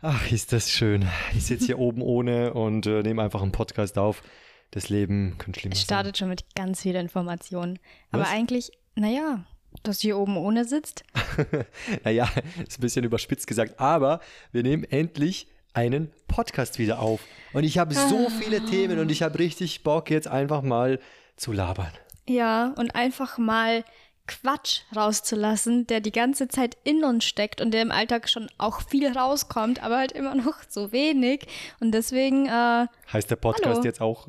Ach, ist das schön. Ich sitze hier oben ohne und äh, nehme einfach einen Podcast auf. Das Leben könnte schlimmer Es sein. startet schon mit ganz vielen Informationen. Aber Was? eigentlich, naja, dass du hier oben ohne sitzt. Naja, ist ein bisschen überspitzt gesagt, aber wir nehmen endlich einen Podcast wieder auf. Und ich habe so viele Themen und ich habe richtig Bock, jetzt einfach mal zu labern. Ja, und einfach mal Quatsch rauszulassen, der die ganze Zeit in uns steckt und der im Alltag schon auch viel rauskommt, aber halt immer noch so wenig. Und deswegen, äh, Heißt der Podcast Hallo. jetzt auch,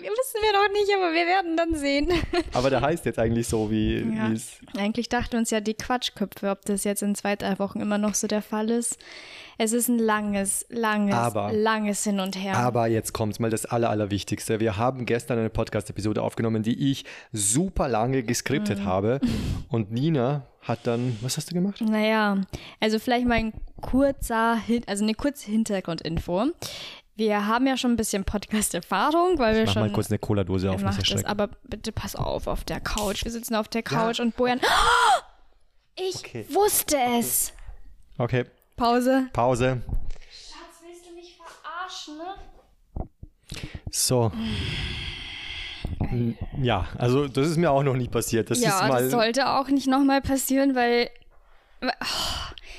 wissen wir noch nicht, aber wir werden dann sehen. aber der heißt jetzt eigentlich so, wie, Ja. es. Eigentlich dachten uns ja die Quatschköpfe, ob das jetzt in zwei, drei Wochen immer noch so der Fall ist. Es ist ein langes, langes, Aber- langes Hin und Her. Aber jetzt kommt mal das Aller, Allerwichtigste. Wir haben gestern eine Podcast-Episode aufgenommen, die ich super lange geskriptet Mhm. habe. Und Nina hat dann, was hast du gemacht? Naja, also vielleicht mal ein kurzer, also eine kurze Hintergrundinfo. Wir haben ja schon ein bisschen Podcast-Erfahrung, weil wir Mach schon. mal kurz eine Cola-Dose auf, macht das, aber bitte pass auf auf der Couch. Wir sitzen auf der Couch und Bojan. Ich Okay. wusste es. Okay, Pause. Pause. Schatz, willst du mich verarschen, ne? So. Ja, also das ist mir auch noch nie passiert. Das ist Ja, mal, das sollte auch nicht nochmal passieren, weil.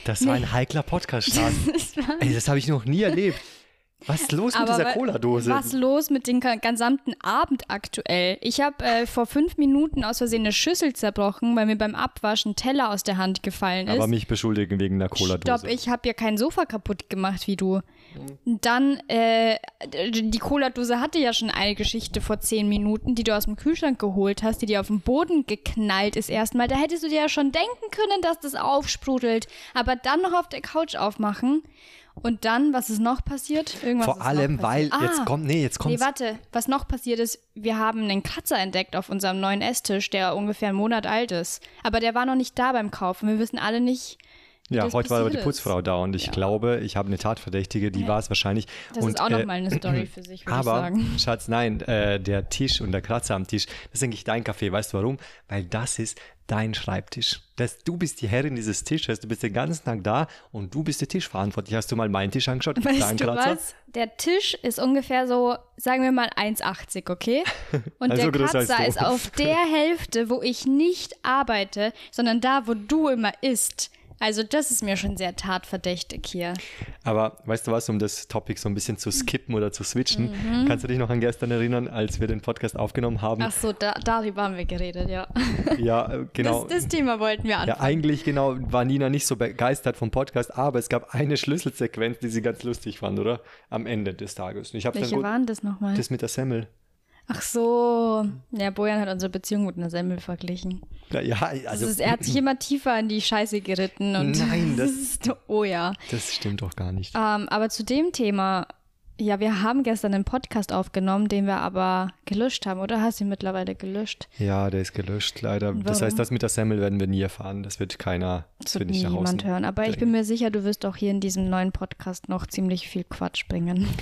das war ein heikler Podcast-Start. Das das habe ich noch nie erlebt. Was ist los mit dieser Cola-Dose? Was los mit dem gesamten Abend aktuell? Ich habe äh, vor fünf Minuten aus Versehen eine Schüssel zerbrochen, weil mir beim Abwaschen Teller aus der Hand gefallen ist. Aber mich beschuldigen wegen einer Cola-Dose. Stopp, ich habe ja kein Sofa kaputt gemacht wie du. Dann, äh, die Cola-Dose hatte ja schon eine Geschichte vor zehn Minuten, die du aus dem Kühlschrank geholt hast, die dir auf den Boden geknallt ist erstmal. Da hättest du dir ja schon denken können, dass das aufsprudelt. Aber dann noch auf der Couch aufmachen. Und dann, was ist noch passiert? Irgendwas Vor allem, weil passiert. jetzt Ah, kommt, nee, jetzt Nee, kommt warte, was noch passiert ist, wir haben einen Kratzer entdeckt auf unserem neuen Esstisch, der ungefähr einen Monat alt ist. Aber der war noch nicht da beim Kaufen. Wir wissen alle nicht, Ja, heute war aber die. Putzfrau da und ich glaube, ich habe eine Tatverdächtige, die war es wahrscheinlich. Das und, ist auch äh, nochmal eine Story für sich, würde ich Aber, sagen. Schatz, nein, äh, der Tisch und der Kratzer am Tisch, das ist eigentlich dein Kaffee. Weißt du warum? Weil das ist dein Schreibtisch. Das, du bist die Herrin dieses Tisches, du bist den ganzen Tag da und du bist der Tischverantwortlich. Hast du mal meinen Tisch angeschaut? dein Weißt du Kratzer? was? Der Tisch ist ungefähr so, sagen wir mal 1,80, okay? Und Also der Kratzer ist auf der Hälfte, wo ich nicht arbeite, sondern da, wo du immer isst. Also das ist mir schon sehr tatverdächtig hier. Aber weißt du was, um das Topic so ein bisschen zu skippen oder zu switchen, Mhm. kannst du dich noch an gestern erinnern, als wir den Podcast aufgenommen haben? Ach so, da, darüber haben wir geredet, ja. Ja, äh, genau. Das, das Thema wollten wir Ja, anfangen. eigentlich genau war Nina nicht so begeistert vom Podcast, aber es gab eine Schlüsselsequenz, die sie ganz lustig fand, oder? Am Ende des Tages. Ich dann Welche gut, waren das nochmal? das mit der Semmel. Ach so. Ja, Bojan hat unsere Beziehung mit einer Semmel verglichen. Ja, Ja, Also, also ist, er hat sich immer tiefer in die Scheiße geritten und Nein, das- ist, oh ja. das stimmt doch gar nicht. Ähm, aber zu dem Thema, ja, wir haben gestern einen Podcast aufgenommen, den wir aber gelöscht haben, oder hast du ihn mittlerweile gelöscht? Ja, der ist gelöscht, leider. Das Warum? heißt, das mit der Semmel werden wir nie erfahren. Das wird keiner, das, Das wird nicht niemand hören. Aber ich bin mir sicher, du wirst auch hier in diesem neuen Podcast noch ziemlich viel Quatsch bringen.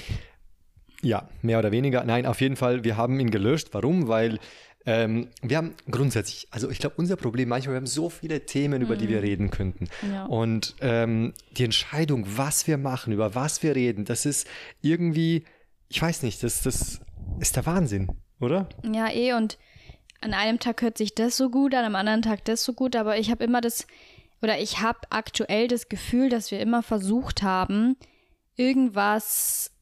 Ja, mehr oder weniger. Nein, auf jeden Fall, wir haben ihn gelöscht. Warum? Weil ähm, wir haben grundsätzlich, also ich glaube, unser Problem manchmal, wir haben so viele Themen, über die wir reden könnten. Ja. Und ähm, die Entscheidung, was wir machen, über was wir reden, das ist irgendwie, ich weiß nicht, das, das ist der Wahnsinn, oder? Ja, eh, und an einem Tag hört sich das so gut, an einem anderen Tag das so gut, aber ich habe immer das, oder ich habe aktuell das Gefühl, dass wir immer versucht haben, irgendwas,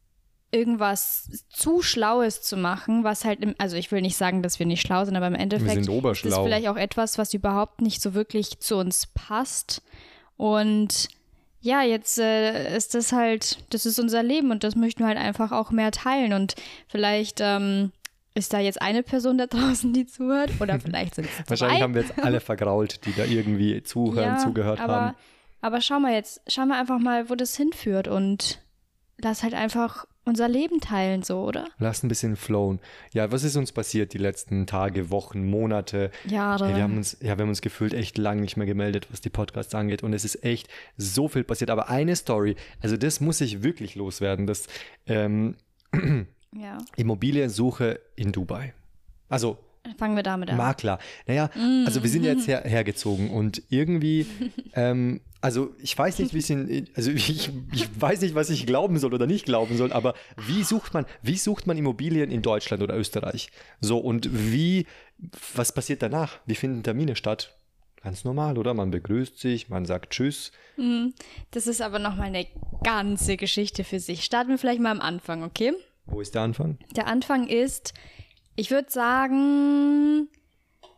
irgendwas zu Schlaues zu machen, was halt, im, also ich will nicht sagen, dass wir nicht schlau sind, aber im Endeffekt ist das oberschlau. vielleicht auch etwas, was überhaupt nicht so wirklich zu uns passt. Und ja, jetzt äh, ist das halt, das ist unser Leben und das möchten wir halt einfach auch mehr teilen. Und vielleicht ähm, ist da jetzt eine Person da draußen, die zuhört, oder vielleicht sind es Wahrscheinlich zwei. haben wir jetzt alle vergrault, die da irgendwie zuhören, zugehört aber, haben. Aber schau mal jetzt, schau mal einfach mal, wo das hinführt und lass halt einfach unser Leben teilen, so, oder? Lass ein bisschen flowen. Ja, was ist uns passiert die letzten Tage, Wochen, Monate? Jahre. Hey, wir haben uns, ja, wir haben uns gefühlt echt lang nicht mehr gemeldet, was die Podcasts angeht. Und es ist echt so viel passiert. Aber eine Story, also das muss ich wirklich loswerden, das ähm, ja. Immobiliensuche in Dubai. Also Fangen wir damit an. Makler. Naja, also wir sind ja jetzt her, hergezogen und irgendwie, ähm, also ich weiß nicht, wie es in, also ich, ich weiß nicht, was ich glauben soll oder nicht glauben soll, aber wie sucht man, wie sucht man Immobilien in Deutschland oder Österreich? So und wie, was passiert danach? Wie finden Termine statt? Ganz normal, oder? Man begrüßt sich, man sagt Tschüss. Das ist aber nochmal eine ganze Geschichte für sich. Starten wir vielleicht mal am Anfang, okay? Wo ist der Anfang? Der Anfang ist, ich würde sagen,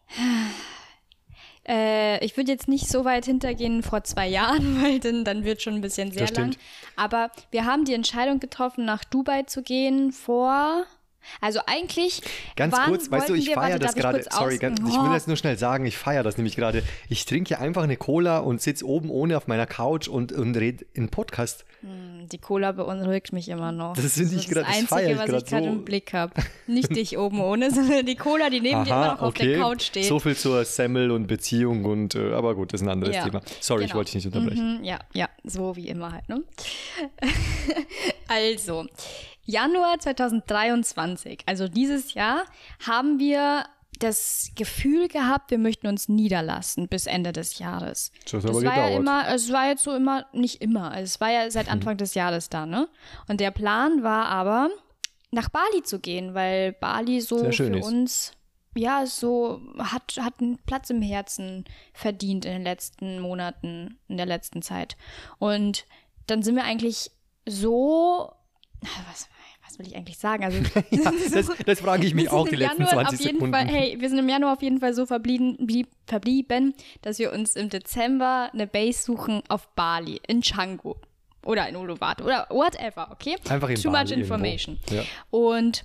äh, ich würde jetzt nicht so weit hintergehen vor zwei Jahren, weil dann, dann wird schon ein bisschen sehr Das lang. stimmt. Aber wir haben die Entscheidung getroffen, nach Dubai zu gehen vor. Also eigentlich. Ganz kurz, weißt du, ich feiere das ich gerade. Sorry, ganz, ich Oh. will jetzt nur schnell sagen, ich feiere das nämlich gerade. Ich trinke einfach eine Cola und sitze oben ohne auf meiner Couch und, und rede in Podcast. Die Cola beunruhigt mich immer noch. Das finde ich ist grad- das das Einzige, ich was ich gerade so. im Blick habe. Nicht dich oben ohne, sondern die Cola, die neben dir immer noch auf der Couch steht. So viel zur Semmel und Beziehung und äh, aber gut, das ist ein anderes Ja, Thema. Sorry, ich genau. wollte dich nicht unterbrechen. Mhm, ja, ja, so wie immer halt, ne? also, Januar 2023, also dieses Jahr, haben wir das Gefühl gehabt, wir möchten uns niederlassen bis Ende des Jahres. Das das war ja gedauert. immer, es war jetzt so immer, nicht immer, also es war ja seit Anfang des Jahres da, ne? Und der Plan war aber, nach Bali zu gehen, weil Bali so für ist. uns ja, so hat, hat einen Platz im Herzen verdient in den letzten Monaten, in der letzten Zeit. Und dann sind wir eigentlich so, was, was will ich eigentlich sagen? Also, Ja, das, das frage ich mich auch die letzten Januar 20 auf jeden Sekunden. Fall, hey, wir sind im Januar auf jeden Fall so verblieben, blieb, verblieben, dass wir uns im Dezember eine Base suchen auf Bali, in Canggu oder in Uluwatu oder whatever, okay? Einfach in Too Bali much information. Ja. Und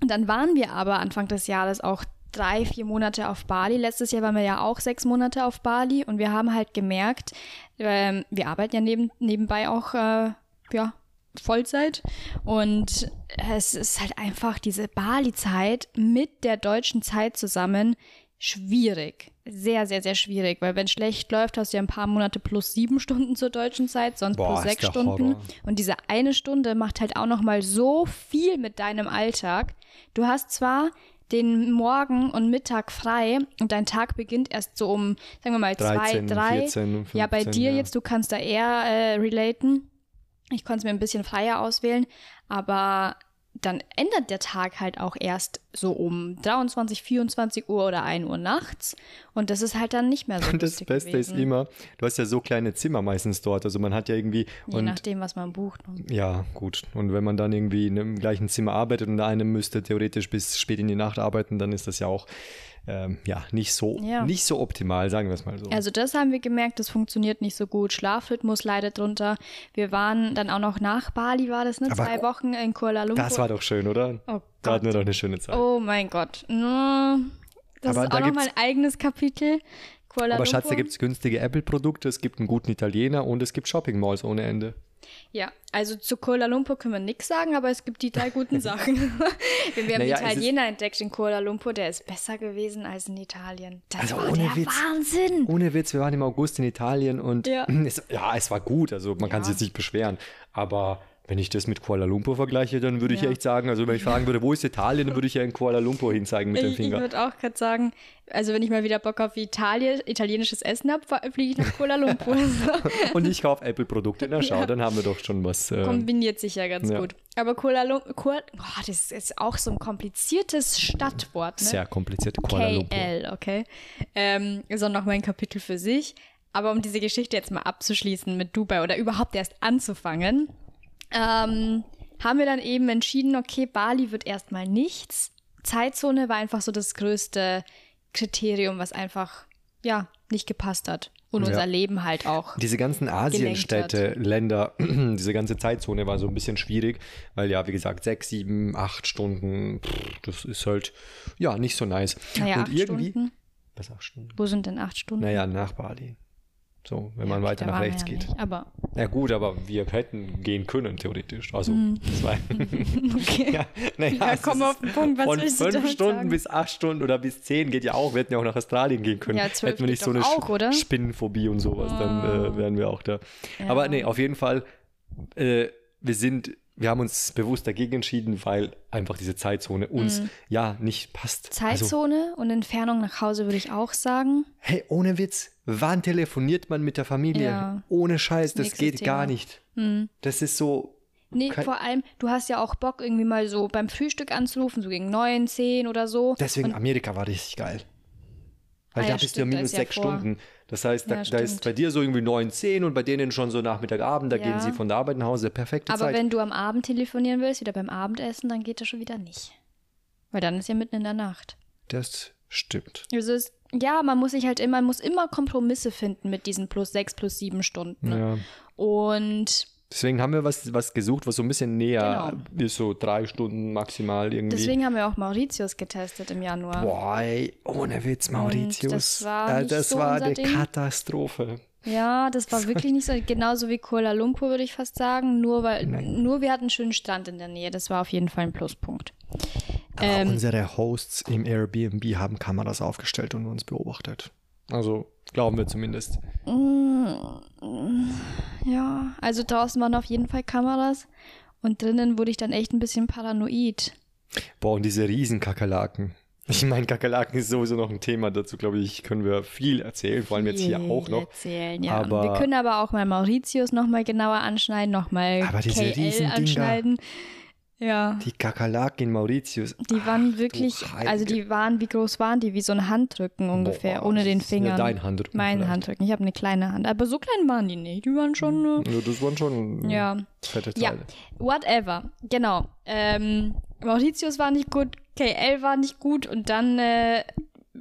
dann waren wir aber Anfang des Jahres auch drei, vier Monate auf Bali. Letztes Jahr waren wir ja auch sechs Monate auf Bali und wir haben halt gemerkt, ähm, wir arbeiten ja neben, nebenbei auch, äh, ja, Vollzeit und es ist halt einfach diese Bali-Zeit mit der deutschen Zeit zusammen schwierig. Sehr, sehr, sehr schwierig, weil wenn schlecht läuft, hast du ja ein paar Monate plus sieben Stunden zur deutschen Zeit, sonst Boah, plus sechs Stunden. Horror. Und diese eine Stunde macht halt auch noch mal so viel mit deinem Alltag. Du hast zwar den Morgen und Mittag frei und dein Tag beginnt erst so um, sagen wir mal, 13, zwei, drei. 14, 15, ja, bei dir ja. jetzt, du kannst da eher äh, relaten. Ich konnte es mir ein bisschen freier auswählen, aber dann ändert der Tag halt auch erst so um 23, 24 Uhr oder 1 Uhr nachts. Und das ist halt dann nicht mehr so Und das Beste gewesen. ist immer, du hast ja so kleine Zimmer meistens dort. Also man hat ja irgendwie. Je nachdem, was man bucht. ne? Ja, gut. Und wenn man dann irgendwie in einem gleichen Zimmer arbeitet und der eine müsste theoretisch bis spät in die Nacht arbeiten, dann ist das ja auch ähm, ja, nicht, so, Ja. nicht so optimal, sagen wir es mal so. Also das haben wir gemerkt, das funktioniert nicht so gut. Schlafrhythmus leidet drunter. Wir waren dann auch noch nach Bali, war das, ne? Aber Zwei Wochen in Kuala Lumpur. das war doch schön, oder? Oh da hatten wir doch eine schöne Zeit. Oh mein Gott. Das Aber ist da auch nochmal gibt's- ein eigenes Kapitel. Kuala Aber Lumpur. Schatz, da gibt es günstige Apple-Produkte, es gibt einen guten Italiener und es gibt Shopping-Malls ohne Ende. Ja, also zu Kuala Lumpur können wir nichts sagen, aber es gibt die drei guten Sachen. wir haben Naja, einen Italiener entdeckt in Kuala Lumpur, der ist besser gewesen als in Italien. Das Also war ohne Witz. Wahnsinn. Ohne Witz, wir waren im August in Italien und Ja. es, ja, es war gut, also man kann Ja. sich jetzt nicht beschweren. Aber wenn ich das mit Kuala Lumpur vergleiche, dann würde ich Ja. echt sagen, also wenn ich fragen würde, wo ist Italien, dann würde ich ja in Kuala Lumpur hinzeigen mit dem Ich, ich Finger. würde auch gerade sagen, also wenn ich mal wieder Bock auf Italien, italienisches Essen habe, fliege ich nach Kuala Lumpur. Und ich kaufe Apple-Produkte. Na schau, dann haben wir doch schon was. Äh, Kombiniert sich ja ganz Ja. gut. Aber Kuala Lumpur, Kuala, oh, das ist auch so ein kompliziertes Stadtwort. Ne? sehr kompliziert. Kuala Lumpur. KL, okay. Ähm, ist auch noch mal ein Kapitel für sich. Aber um diese Geschichte jetzt mal abzuschließen mit Dubai oder überhaupt erst anzufangen, ähm, haben wir dann eben entschieden, okay, Bali wird erstmal nichts. Zeitzone war einfach so das größte Kriterium, was einfach, ja, nicht gepasst hat. Und Ja. unser Leben halt auch. Diese ganzen Asienstädte, Länder, diese ganze Zeitzone war so ein bisschen schwierig, weil ja, wie gesagt, sechs, sieben, acht Stunden, pff, das ist halt, ja, nicht so nice. Naja, Und acht irgendwie, Stunden. was acht Stunden? Wo sind denn acht Stunden? Naja, nach Bali. So, wenn Ja, man weiter nach rechts ja geht. Nicht, aber Ja gut, aber wir hätten gehen können, theoretisch. Also, Mhm. das war, okay. ja, naja, Ja, komm auf den Punkt, was Von willst fünf Stunden sagen? bis acht Stunden oder bis zehn geht ja auch. Wir hätten ja auch nach Australien gehen können. Ja, zwölf hätten wir nicht so eine auch, oder? Spinnenphobie und sowas, dann äh, wären wir auch da. Ja. Aber nee, auf jeden Fall, äh, wir sind wir haben uns bewusst dagegen entschieden, weil einfach diese Zeitzone uns ja nicht passt. Also, Zeitzone und Entfernung nach Hause würde ich auch sagen. hey, ohne Witz, wann telefoniert man mit der Familie? Ja. Ohne Scheiß, das Nächstes geht gar Thema. nicht. Das ist so, Nee, vor allem, du hast ja auch Bock, irgendwie mal so beim Frühstück anzurufen, so gegen neun, zehn oder so. deswegen Amerika war richtig geil. Weil Ah da ja, bist du ja stimmt, minus ja sechs vor. Stunden. Das heißt, da, Ja, da ist bei dir so irgendwie neun, zehn und bei denen schon so Nachmittag, Abend, da Ja. gehen sie von der Arbeit nach Hause. Perfekte Aber Zeit. wenn du am Abend telefonieren willst, wieder beim Abendessen, dann geht das schon wieder nicht. Weil dann ist ja mitten in der Nacht. das stimmt. Also es, ja, man muss sich halt immer, man muss immer Kompromisse finden mit diesen plus sechs, plus sieben Stunden. Ne? Ja. Und Deswegen haben wir was, was gesucht, was so ein bisschen näher ist, so drei Stunden maximal irgendwie. deswegen haben wir auch Mauritius getestet im Januar. Boah, ey, ohne Witz, Mauritius. das war äh, das so war eine Ding. Katastrophe. Ja, das war wirklich nicht so, genauso wie Kuala Lumpur, würde ich fast sagen. Nur weil, nur wir hatten einen schönen Strand in der Nähe. Das war auf jeden Fall ein Pluspunkt. Aber Ähm. unsere Hosts im Airbnb haben Kameras aufgestellt und uns beobachtet. Also glauben wir zumindest. Ja, also draußen waren auf jeden Fall Kameras und drinnen wurde ich dann echt ein bisschen paranoid. Boah, und diese Riesenkakerlaken. Ich meine, Kakerlaken ist sowieso noch ein Thema. Dazu, glaube ich, können wir viel erzählen, vor allem jetzt hier auch noch. Erzählen, ja. Aber- wir können aber auch mal Mauritius nochmal genauer anschneiden, nochmal KL anschneiden. Ja, Die Kakerlaken in Mauritius. die waren Ach, wirklich, also die waren, wie groß waren die? Wie so ein Handrücken ungefähr, ohne den ja Fingern. dein Handrücken Mein vielleicht. Handrücken. Ich habe eine kleine Hand. Aber so klein waren die nicht. Die waren schon. Äh, Ja, das waren schon ja. fette Ja, Teile. whatever. Genau. Ähm, Mauritius war nicht gut, KL war nicht gut und dann äh,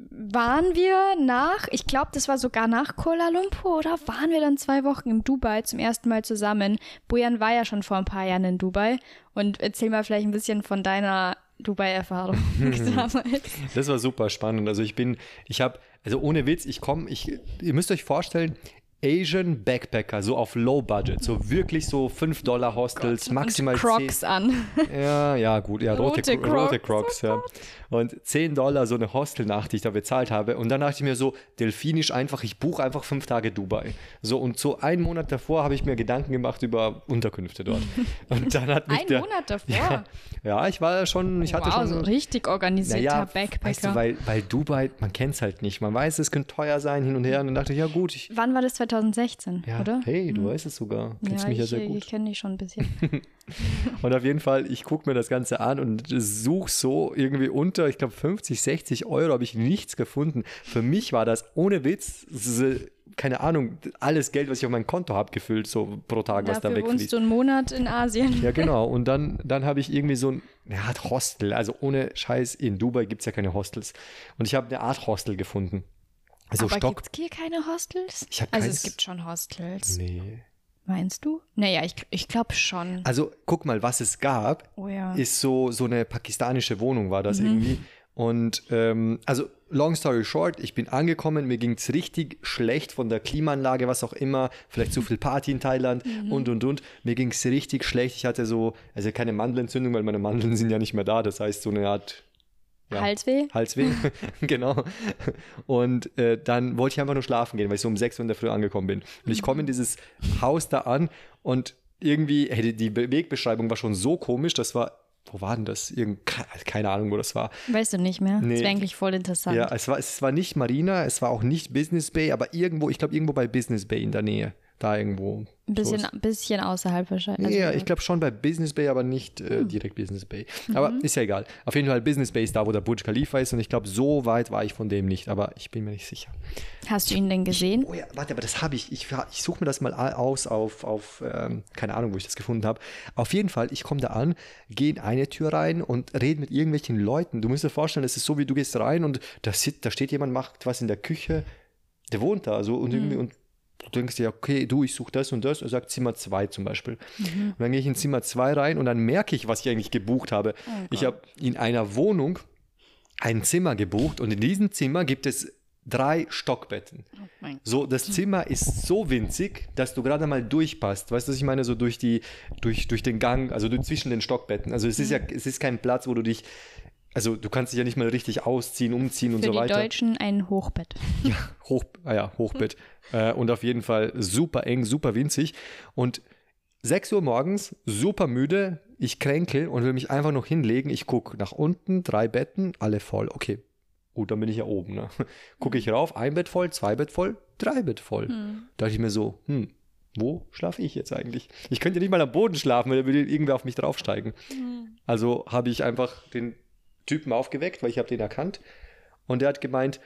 waren wir nach, ich glaube, das war sogar nach Kuala Lumpur, oder waren wir dann zwei Wochen in Dubai zum ersten Mal zusammen. Bojan war ja schon vor ein paar Jahren in Dubai und erzähl mal vielleicht ein bisschen von deiner Dubai-Erfahrung damals. Das war super spannend. Also ich bin, ich habe, also ohne Witz, ich komme, ich, ihr müsst euch vorstellen, Asian Backpacker, so auf Low Budget, so wirklich so 5 Dollar Hostels, maximal und Crocs an. 10. Ja, ja, gut, ja, rote, Rote Crocs, rote Crocs, Crocs, ja. Und 10 Dollar so eine Hostelnacht, die ich da bezahlt habe. Und dann dachte ich mir so, delfinisch einfach, ich buche einfach fünf Tage Dubai. So, und so einen Monat davor habe ich mir Gedanken gemacht über Unterkünfte dort. Und dann hat mich Ein der, Monat davor. Ja, ja, ich war schon, ich hatte wow, schon so richtig organisierter naja, Backpacker. weißt du, weil, weil Dubai, man kennt es halt nicht. Man weiß, es könnte teuer sein hin und her. Und dann dachte ich, ja gut, ich, Wann war das? 2016, ja, oder? hey, du weißt es sogar. Kennst ja, mich ja ich, sehr ich gut. kenne dich schon ein bisschen. Und auf jeden Fall, ich gucke mir das Ganze an und suche so irgendwie unter, ich glaube 50, 60 Euro habe ich nichts gefunden. Für mich war das ohne Witz, keine Ahnung, alles Geld, was ich auf mein Konto habe, gefüllt, so pro Tag, was da Dafür wohnst wegfließt. du einen Monat in Asien. Ja, genau. Und dann, dann habe ich irgendwie so ein, eine Art Hostel. Also ohne Scheiß, in Dubai gibt es ja keine Hostels. Und ich habe eine Art Hostel gefunden. Also Aber Stock. gibt es hier keine Hostels? Ich hab also keins- es gibt schon Hostels. Nee. Meinst du? Naja, ich, ich glaube schon. Also guck mal, was es gab, Oh ja. Mhm. ist so, so eine pakistanische Wohnung, war das irgendwie. Und ähm, also, long story short, ich bin angekommen, mir ging es richtig schlecht von der Klimaanlage, was auch immer, vielleicht zu viel Party in Thailand Mhm. und und und. Mir ging es richtig schlecht. Ich hatte so, also keine Mandelentzündung, weil meine Mandeln sind ja nicht mehr da. Das heißt, so eine Art ja. Halsweh? Halsweh, genau. Und äh, dann wollte ich einfach nur schlafen gehen, weil ich so um 6 Uhr in der Früh angekommen bin. Und ich komme in dieses Haus da an und irgendwie, hey, die- Wegbeschreibung war schon so komisch, das war, wo war denn das? Irgend, ke- keine Ahnung, wo das war. Weißt du nicht mehr? Nee. Das wäre eigentlich voll interessant. Ja, es war, es war nicht Marina, es war auch nicht Business Bay, aber irgendwo, ich glaube irgendwo bei Business Bay in der Nähe. Da irgendwo. Ein bisschen, So bisschen außerhalb wahrscheinlich. Also, ja, ich glaube schon bei Business Bay, aber nicht äh, Hm. direkt Business Bay. Aber Mhm. ist ja egal. Auf jeden Fall Business Bay ist da, wo der Burj Khalifa ist und ich glaube, so weit war ich von dem nicht, aber ich bin mir nicht sicher. Hast du ihn denn gesehen? Oh ja, warte, aber das habe ich. Ich, ich suche mir das mal aus auf, auf ähm, keine Ahnung, wo ich das gefunden habe. Auf jeden Fall, ich komme da an, gehe in eine Tür rein und rede mit irgendwelchen Leuten. Du musst dir vorstellen, es ist so, wie du gehst rein und da, sit, da steht jemand, macht was in der Küche, der wohnt da so und irgendwie und du denkst dir, okay, du, ich suche das und das. Er sagt Zimmer 2 zum Beispiel. Und dann gehe ich in Zimmer 2 rein und dann merke ich, was ich eigentlich gebucht habe. ich habe in einer Wohnung ein Zimmer gebucht und in diesem Zimmer gibt es drei Stockbetten. mein So, das Zimmer ist so winzig, dass du gerade mal durchpasst. Weißt du, was ich meine? So durch die, durch, durch den Gang, also durch, zwischen den Stockbetten. Also es ist ja, es ist kein Platz, wo du dich, also du kannst dich ja nicht mal richtig ausziehen, umziehen und Für so die weiter. Deutschen ein Hochbett. Hoch, ah ja, Hochbett. Äh, und auf jeden Fall super eng, super winzig. Und 6 Uhr morgens, super müde, ich kränkel und will mich einfach noch hinlegen. Ich gucke nach unten, drei Betten, alle voll. Okay, gut, dann bin ich ja oben. Ne? Gucke ich rauf, ein Bett voll, zwei Bett voll, drei Bett voll. Hm. Da dachte ich mir so, hm, wo schlafe ich jetzt eigentlich? Ich könnte nicht mal am Boden schlafen, weil da würde irgendwer auf mich draufsteigen. Also habe ich einfach den Typen aufgeweckt, weil ich habe den erkannt. Und der hat gemeint,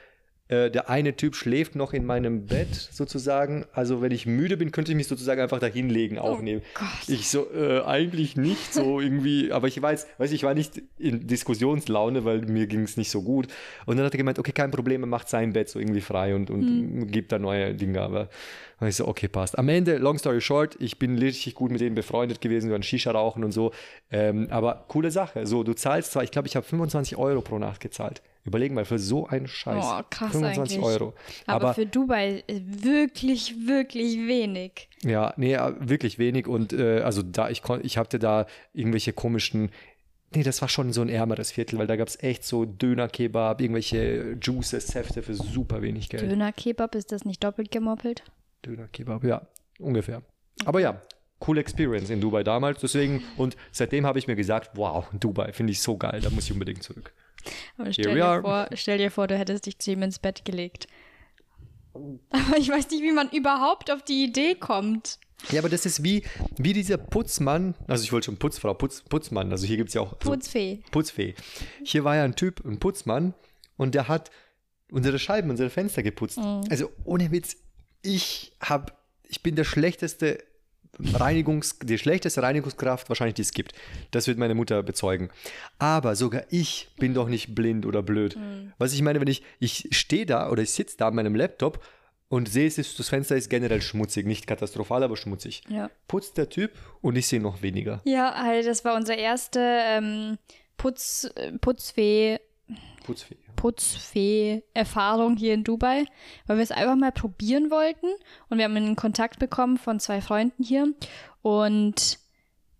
äh, der eine Typ schläft noch in meinem Bett sozusagen. Also wenn ich müde bin, könnte ich mich sozusagen einfach da hinlegen, aufnehmen. Gott. Ich so, äh, eigentlich nicht so irgendwie, aber ich weiß, weiß ich war nicht in Diskussionslaune, weil mir ging es nicht so gut. Und dann hat er gemeint, okay, kein Problem, er macht sein Bett so irgendwie frei und, und gibt da neue Dinge. Aber und ich so, okay, passt. Am Ende, long story short, ich bin richtig gut mit denen befreundet gewesen, wir waren Shisha rauchen und so. Ähm, aber coole Sache. So, du zahlst zwar, ich glaube, ich habe 25 Euro pro Nacht gezahlt. Überlegen mal, für so einen Scheiß. Oh, krass 25 eigentlich. Euro. Aber, Aber, für Dubai äh, wirklich, wirklich wenig. ja, nee, äh, wirklich wenig. Und äh, also da, ich, kon- ich hatte da irgendwelche komischen. Nee, das war schon so ein ärmeres Viertel, weil da gab es echt so Döner-Kebab, irgendwelche Juices, Säfte für super wenig Geld. Döner-Kebab, ist das nicht doppelt gemoppelt? Döner-Kebab, ja, ungefähr. Aber ja, cool Experience in Dubai damals. Deswegen, und seitdem habe ich mir gesagt, wow, Dubai finde ich so geil, da muss ich unbedingt zurück. Aber stell dir, vor, stell dir vor, du hättest dich zu ihm ins Bett gelegt. Aber ich weiß nicht, wie man überhaupt auf die Idee kommt. Ja, aber das ist wie, wie dieser Putzmann, also ich wollte schon Putzfrau, Putz, Putzmann, also hier gibt es ja auch so Putzfee. Putzfee. Hier war ja ein Typ, ein Putzmann, und der hat unsere Scheiben, unsere Fenster geputzt. Also ohne Witz, ich hab, ich bin der schlechteste Reinigungs, die schlechteste Reinigungskraft wahrscheinlich, die es gibt. Das wird meine Mutter bezeugen. Aber sogar ich bin doch nicht blind oder blöd. Was ich meine, wenn ich, ich stehe da oder ich sitze da an meinem Laptop und sehe, das Fenster ist generell schmutzig, nicht katastrophal, aber schmutzig. Ja. Putzt der Typ und ich sehe noch weniger. Ja, halt, das war unsere erste ähm, Putz, äh, Putzfee, Putzfee. Putzfee-Erfahrung hier in Dubai, weil wir es einfach mal probieren wollten. Und wir haben einen Kontakt bekommen von zwei Freunden hier. Und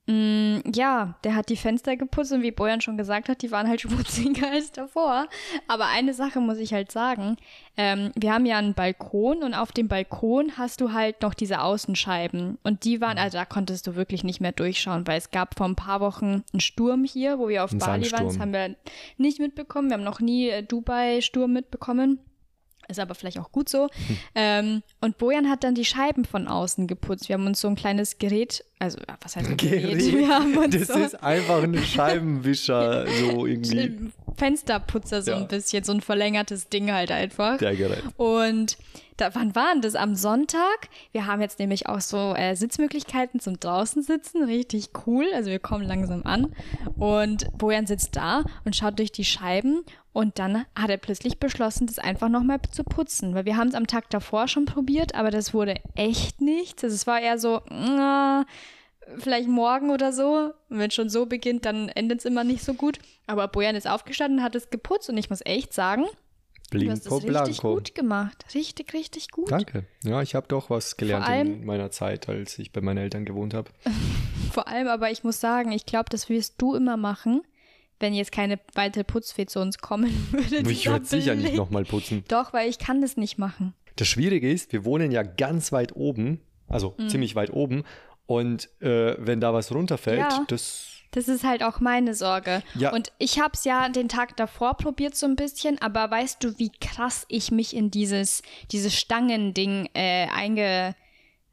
ja, der hat die Fenster geputzt und wie Bojan schon gesagt hat, die waren halt schmutziger als davor. Aber eine Sache muss ich halt sagen, ähm, wir haben ja einen Balkon und auf dem Balkon hast du halt noch diese Außenscheiben und die waren, also da konntest du wirklich nicht mehr durchschauen, weil es gab vor ein paar Wochen einen Sturm hier, wo wir auf Ein Bali waren, das Sandsturm. haben wir nicht mitbekommen, wir haben noch nie äh, Dubai-Sturm mitbekommen. Ist aber vielleicht auch gut so. Ähm, und Bojan hat dann die Scheiben von außen geputzt. Wir haben uns so ein kleines Gerät, also was heißt Gerät? Haben uns Das so ist einfach ein Scheibenwischer, so irgendwie. Fensterputzer so Ja. ein bisschen, so ein verlängertes Ding halt einfach. Der Gerät. Und da, wann waren das? Am Sonntag. Wir haben jetzt nämlich auch so äh, Sitzmöglichkeiten zum draußen sitzen. Richtig cool. Also wir kommen langsam an. Und Bojan sitzt da und schaut durch die Scheiben. Und dann hat er plötzlich beschlossen, das einfach nochmal zu putzen. Weil wir haben es am Tag davor schon probiert, aber das wurde echt nichts. Also es war eher so, na, vielleicht morgen oder so. Und wenn es schon so beginnt, dann endet es immer nicht so gut. Aber Bojan ist aufgestanden, hat es geputzt und ich muss echt sagen, Du hast Blinko es richtig Blanco. gut gemacht. Richtig, richtig gut. Danke. Ja, ich habe doch was gelernt allem- in meiner Zeit, als ich bei meinen Eltern gewohnt habe. Vor allem aber, ich muss sagen, ich glaube, das wirst du immer machen, wenn jetzt keine weitere Putzfee zu uns kommen würde. Ich würde sicher nicht nochmal putzen. Doch, weil ich kann das nicht machen. Das Schwierige ist, wir wohnen ja ganz weit oben, also Mhm. ziemlich weit oben. Und äh, wenn da was runterfällt, Ja. das. Das ist halt auch meine Sorge. Ja. Und ich habe es ja den Tag davor probiert so ein bisschen, aber weißt du, wie krass ich mich in dieses, dieses Stangending äh, einge...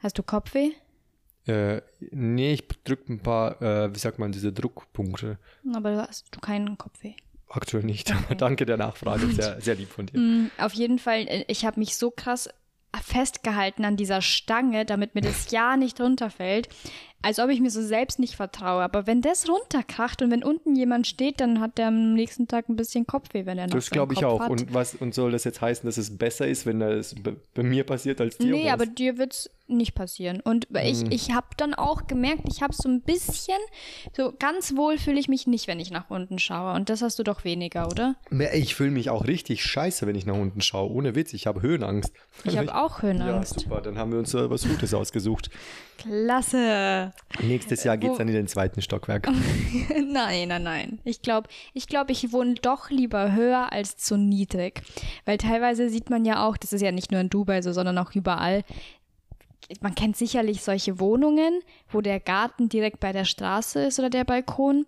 Hast du Kopfweh? Äh, nee, ich drücke ein paar, äh, wie sagt man, diese Druckpunkte. Aber du hast du keinen Kopfweh. Aktuell nicht, aber danke der Nachfrage. Sehr, sehr lieb von dir. Mm, Auf jeden Fall, äh, ich habe mich so krass festgehalten an dieser Stange, damit mir das ja nicht runterfällt, als ob ich mir so selbst nicht vertraue. Aber wenn das runterkracht und wenn unten jemand steht, dann hat der am nächsten Tag ein bisschen Kopfweh, wenn er noch Das glaube ich Kopf auch. Hat. Und was und soll das jetzt heißen, dass es besser ist, wenn das bei, mir passiert als dir? Nee, aber dir wird's nicht passieren. Und ich, Hm. ich habe dann auch gemerkt, ich habe so ein bisschen, so ganz wohl fühle ich mich nicht, wenn ich nach unten schaue. Und das hast du doch weniger, oder? Ich fühle mich auch richtig scheiße, wenn ich nach unten schaue. Ohne Witz, ich habe Höhenangst. Ich habe auch Ja, Höhenangst. super. Dann haben wir uns äh, was Gutes ausgesucht. Klasse. Nächstes Jahr geht es dann in den zweiten Stockwerk. Nein, nein, nein. Ich glaube, ich, glaub, ich wohne doch lieber höher als zu niedrig. Weil teilweise sieht man ja auch, das ist ja nicht nur in Dubai so, sondern auch überall, man kennt sicherlich solche Wohnungen, wo der Garten direkt bei der Straße ist oder der Balkon.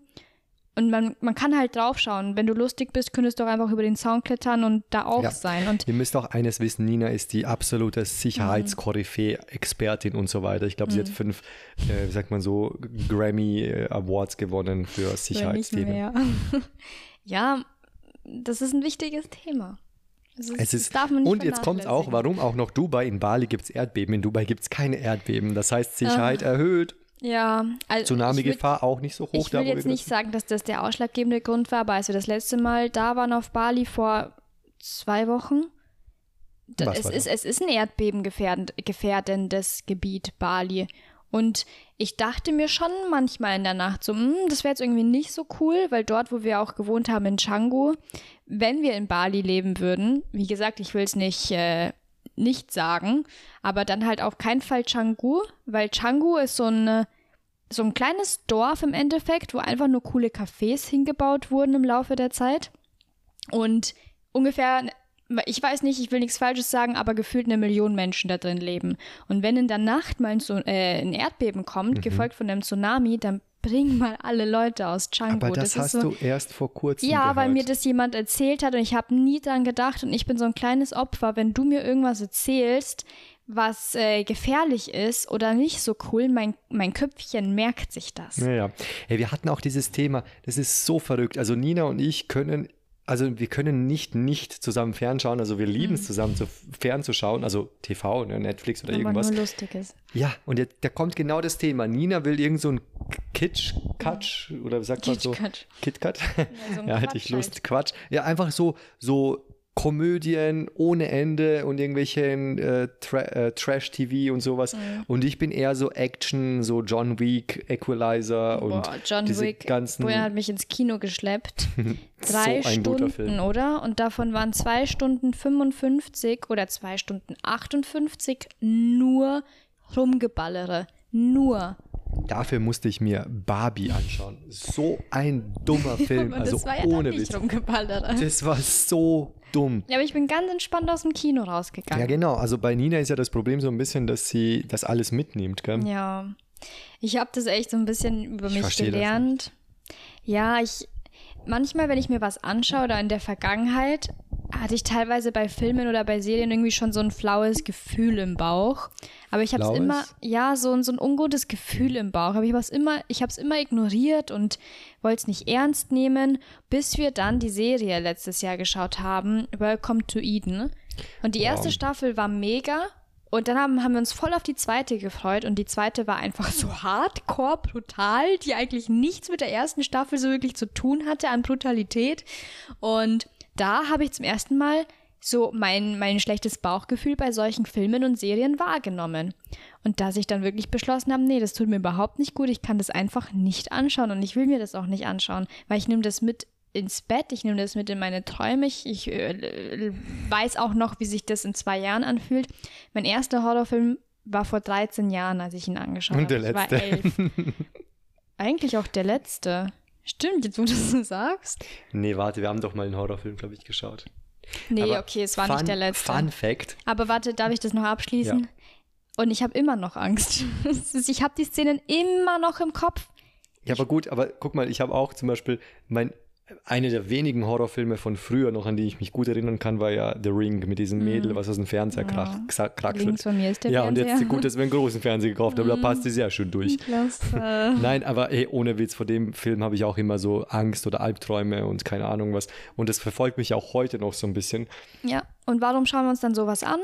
Und man, man kann halt draufschauen. Wenn du lustig bist, könntest du auch einfach über den Zaun klettern und da auch Ja. sein. Und Ihr müsst auch eines wissen, Nina ist die absolute Sicherheitskoryphäe, Expertin und so weiter. Ich glaube, sie Mhm. hat fünf, äh, wie sagt man so, Grammy äh, Awards gewonnen für Sicherheitsthemen. ja, das ist ein wichtiges Thema. Es ist, Es ist, und jetzt kommt auch, vernachlässigen. warum auch noch Dubai. In Bali gibt es Erdbeben, in Dubai gibt es keine Erdbeben. Das heißt, Sicherheit erhöht, Ja, also Tsunami-Gefahr auch nicht so hoch. Ich will jetzt nicht sagen, dass das der ausschlaggebende Grund war, aber als wir das letzte Mal da waren auf Bali vor zwei Wochen, da, es, ist, es ist ein erdbebengefährdendes Gebiet, Bali. Und ich dachte mir schon manchmal in der Nacht so, "Hm, das wäre jetzt irgendwie nicht so cool, weil dort, wo wir auch gewohnt haben in Canggu, wenn wir in Bali leben würden, wie gesagt, ich will es nicht, äh, nicht sagen, aber dann halt auf keinen Fall Canggu, weil Canggu ist so ein so ein kleines Dorf im Endeffekt, wo einfach nur coole Cafés hingebaut wurden im Laufe der Zeit. Und ungefähr, ich weiß nicht, ich will nichts Falsches sagen, aber gefühlt eine Million Menschen da drin leben. Und wenn in der Nacht mal ein, Tsu- äh, ein Erdbeben kommt, Mhm. gefolgt von einem Tsunami, dann bring mal alle Leute aus Canggu. Aber das, hast ist so, du erst vor kurzem ja, gehört. weil mir das jemand erzählt hat und ich habe nie dran gedacht und ich bin so ein kleines Opfer. Wenn du mir irgendwas erzählst, was äh, gefährlich ist oder nicht so cool, mein, mein Köpfchen merkt sich das. Ja, ja. Hey, wir hatten auch dieses Thema, das ist so verrückt. Also Nina und ich können, also wir können nicht nicht zusammen fernschauen. Also wir lieben es zusammen zu, fernzuschauen, also TV, ne, Netflix oder Aber irgendwas. nur lustiges. Ja, und jetzt, da kommt genau das Thema. Nina will irgend so ein Kitsch, Katsch, oder wie sagt man so? Kitsch-Katsch. KitKat? so ein Ja, hätte ich Lust. halt. Quatsch. Ja, einfach so, so Komödien ohne Ende und irgendwelchen äh, Tra äh, Trash-TV und sowas. Mhm. Und ich bin eher so Action, so John Wick, Equalizer und Boah, John diese Wick. ganzen. Brian hat mich ins Kino geschleppt. So Drei guter Stunden, oder? Und davon waren zwei Stunden 55 oder zwei Stunden 58 nur Rumgeballere. Nur. Dafür musste ich mir Barbie anschauen. So ein dummer Film, Und also das war ja ohne Witz. Das war so dumm. Ja, aber ich bin ganz entspannt aus dem Kino Ja, rausgegangen. genau. Also bei Nina ist ja das Problem so ein bisschen, dass sie das alles mitnimmt, gell? Ja. Ich habe das echt so ein bisschen über Ich mich gelernt. Ja, ich manchmal, wenn ich mir was anschaue oder in der Vergangenheit, hatte ich teilweise bei Filmen oder bei Serien irgendwie schon so ein flaues Gefühl im Bauch. Aber ich habe es immer, ja, so, ein- so ein ungutes Gefühl im Bauch. Aber ich habe es immer, ich habe es immer ignoriert und wollte es nicht ernst nehmen, bis wir dann die Serie letztes Jahr geschaut haben, Welcome to Eden. Und die erste Wow. Staffel war mega. Und dann haben, haben wir uns voll auf die zweite gefreut und die zweite war einfach so hardcore, brutal, die eigentlich nichts mit der ersten Staffel so wirklich zu tun hatte an Brutalität. Und da habe ich zum ersten Mal so mein, mein schlechtes Bauchgefühl bei solchen Filmen und Serien wahrgenommen. Und dass ich dann wirklich beschlossen habe, nee, das tut mir überhaupt nicht gut, ich kann das einfach nicht anschauen und ich will mir das auch nicht anschauen, weil ich nehme das mit ins Bett, ich nehme das mit in meine Träume, ich, ich äh, weiß auch noch, wie sich das in zwei Jahren anfühlt. Mein erster Horrorfilm war vor 13 Jahren, als ich ihn angeschaut Und habe. der Ich war letzte. elf. Eigentlich auch der letzte. Stimmt, jetzt wo du das so sagst. Nee, warte, wir haben doch mal einen Horrorfilm, glaube ich, geschaut. Nee, Aber okay, es war Fun, nicht der letzte. Fun Fact. Aber warte, darf ich das noch abschließen? Ja. Und ich habe immer noch Angst. Ich habe die Szenen immer noch im Kopf. Ja, aber gut, aber guck mal, ich habe auch zum Beispiel mein eine der wenigen Horrorfilme von früher noch, an die ich mich gut erinnern kann, war ja The Ring mit diesem Mädel, was aus dem Fernseher krach, ksa- kraxelt. Mhm. Links von mir ist der ja, und jetzt. Mhm. gut, dass wir einen großen Fernseher gekauft haben, da passt es sehr schön durch. Klasse. Nein, aber ey, ohne Witz, vor dem Film habe ich auch immer so Angst oder Albträume und keine Ahnung was. Und das verfolgt mich auch heute noch so ein bisschen. Ja, und warum schauen wir uns dann sowas an?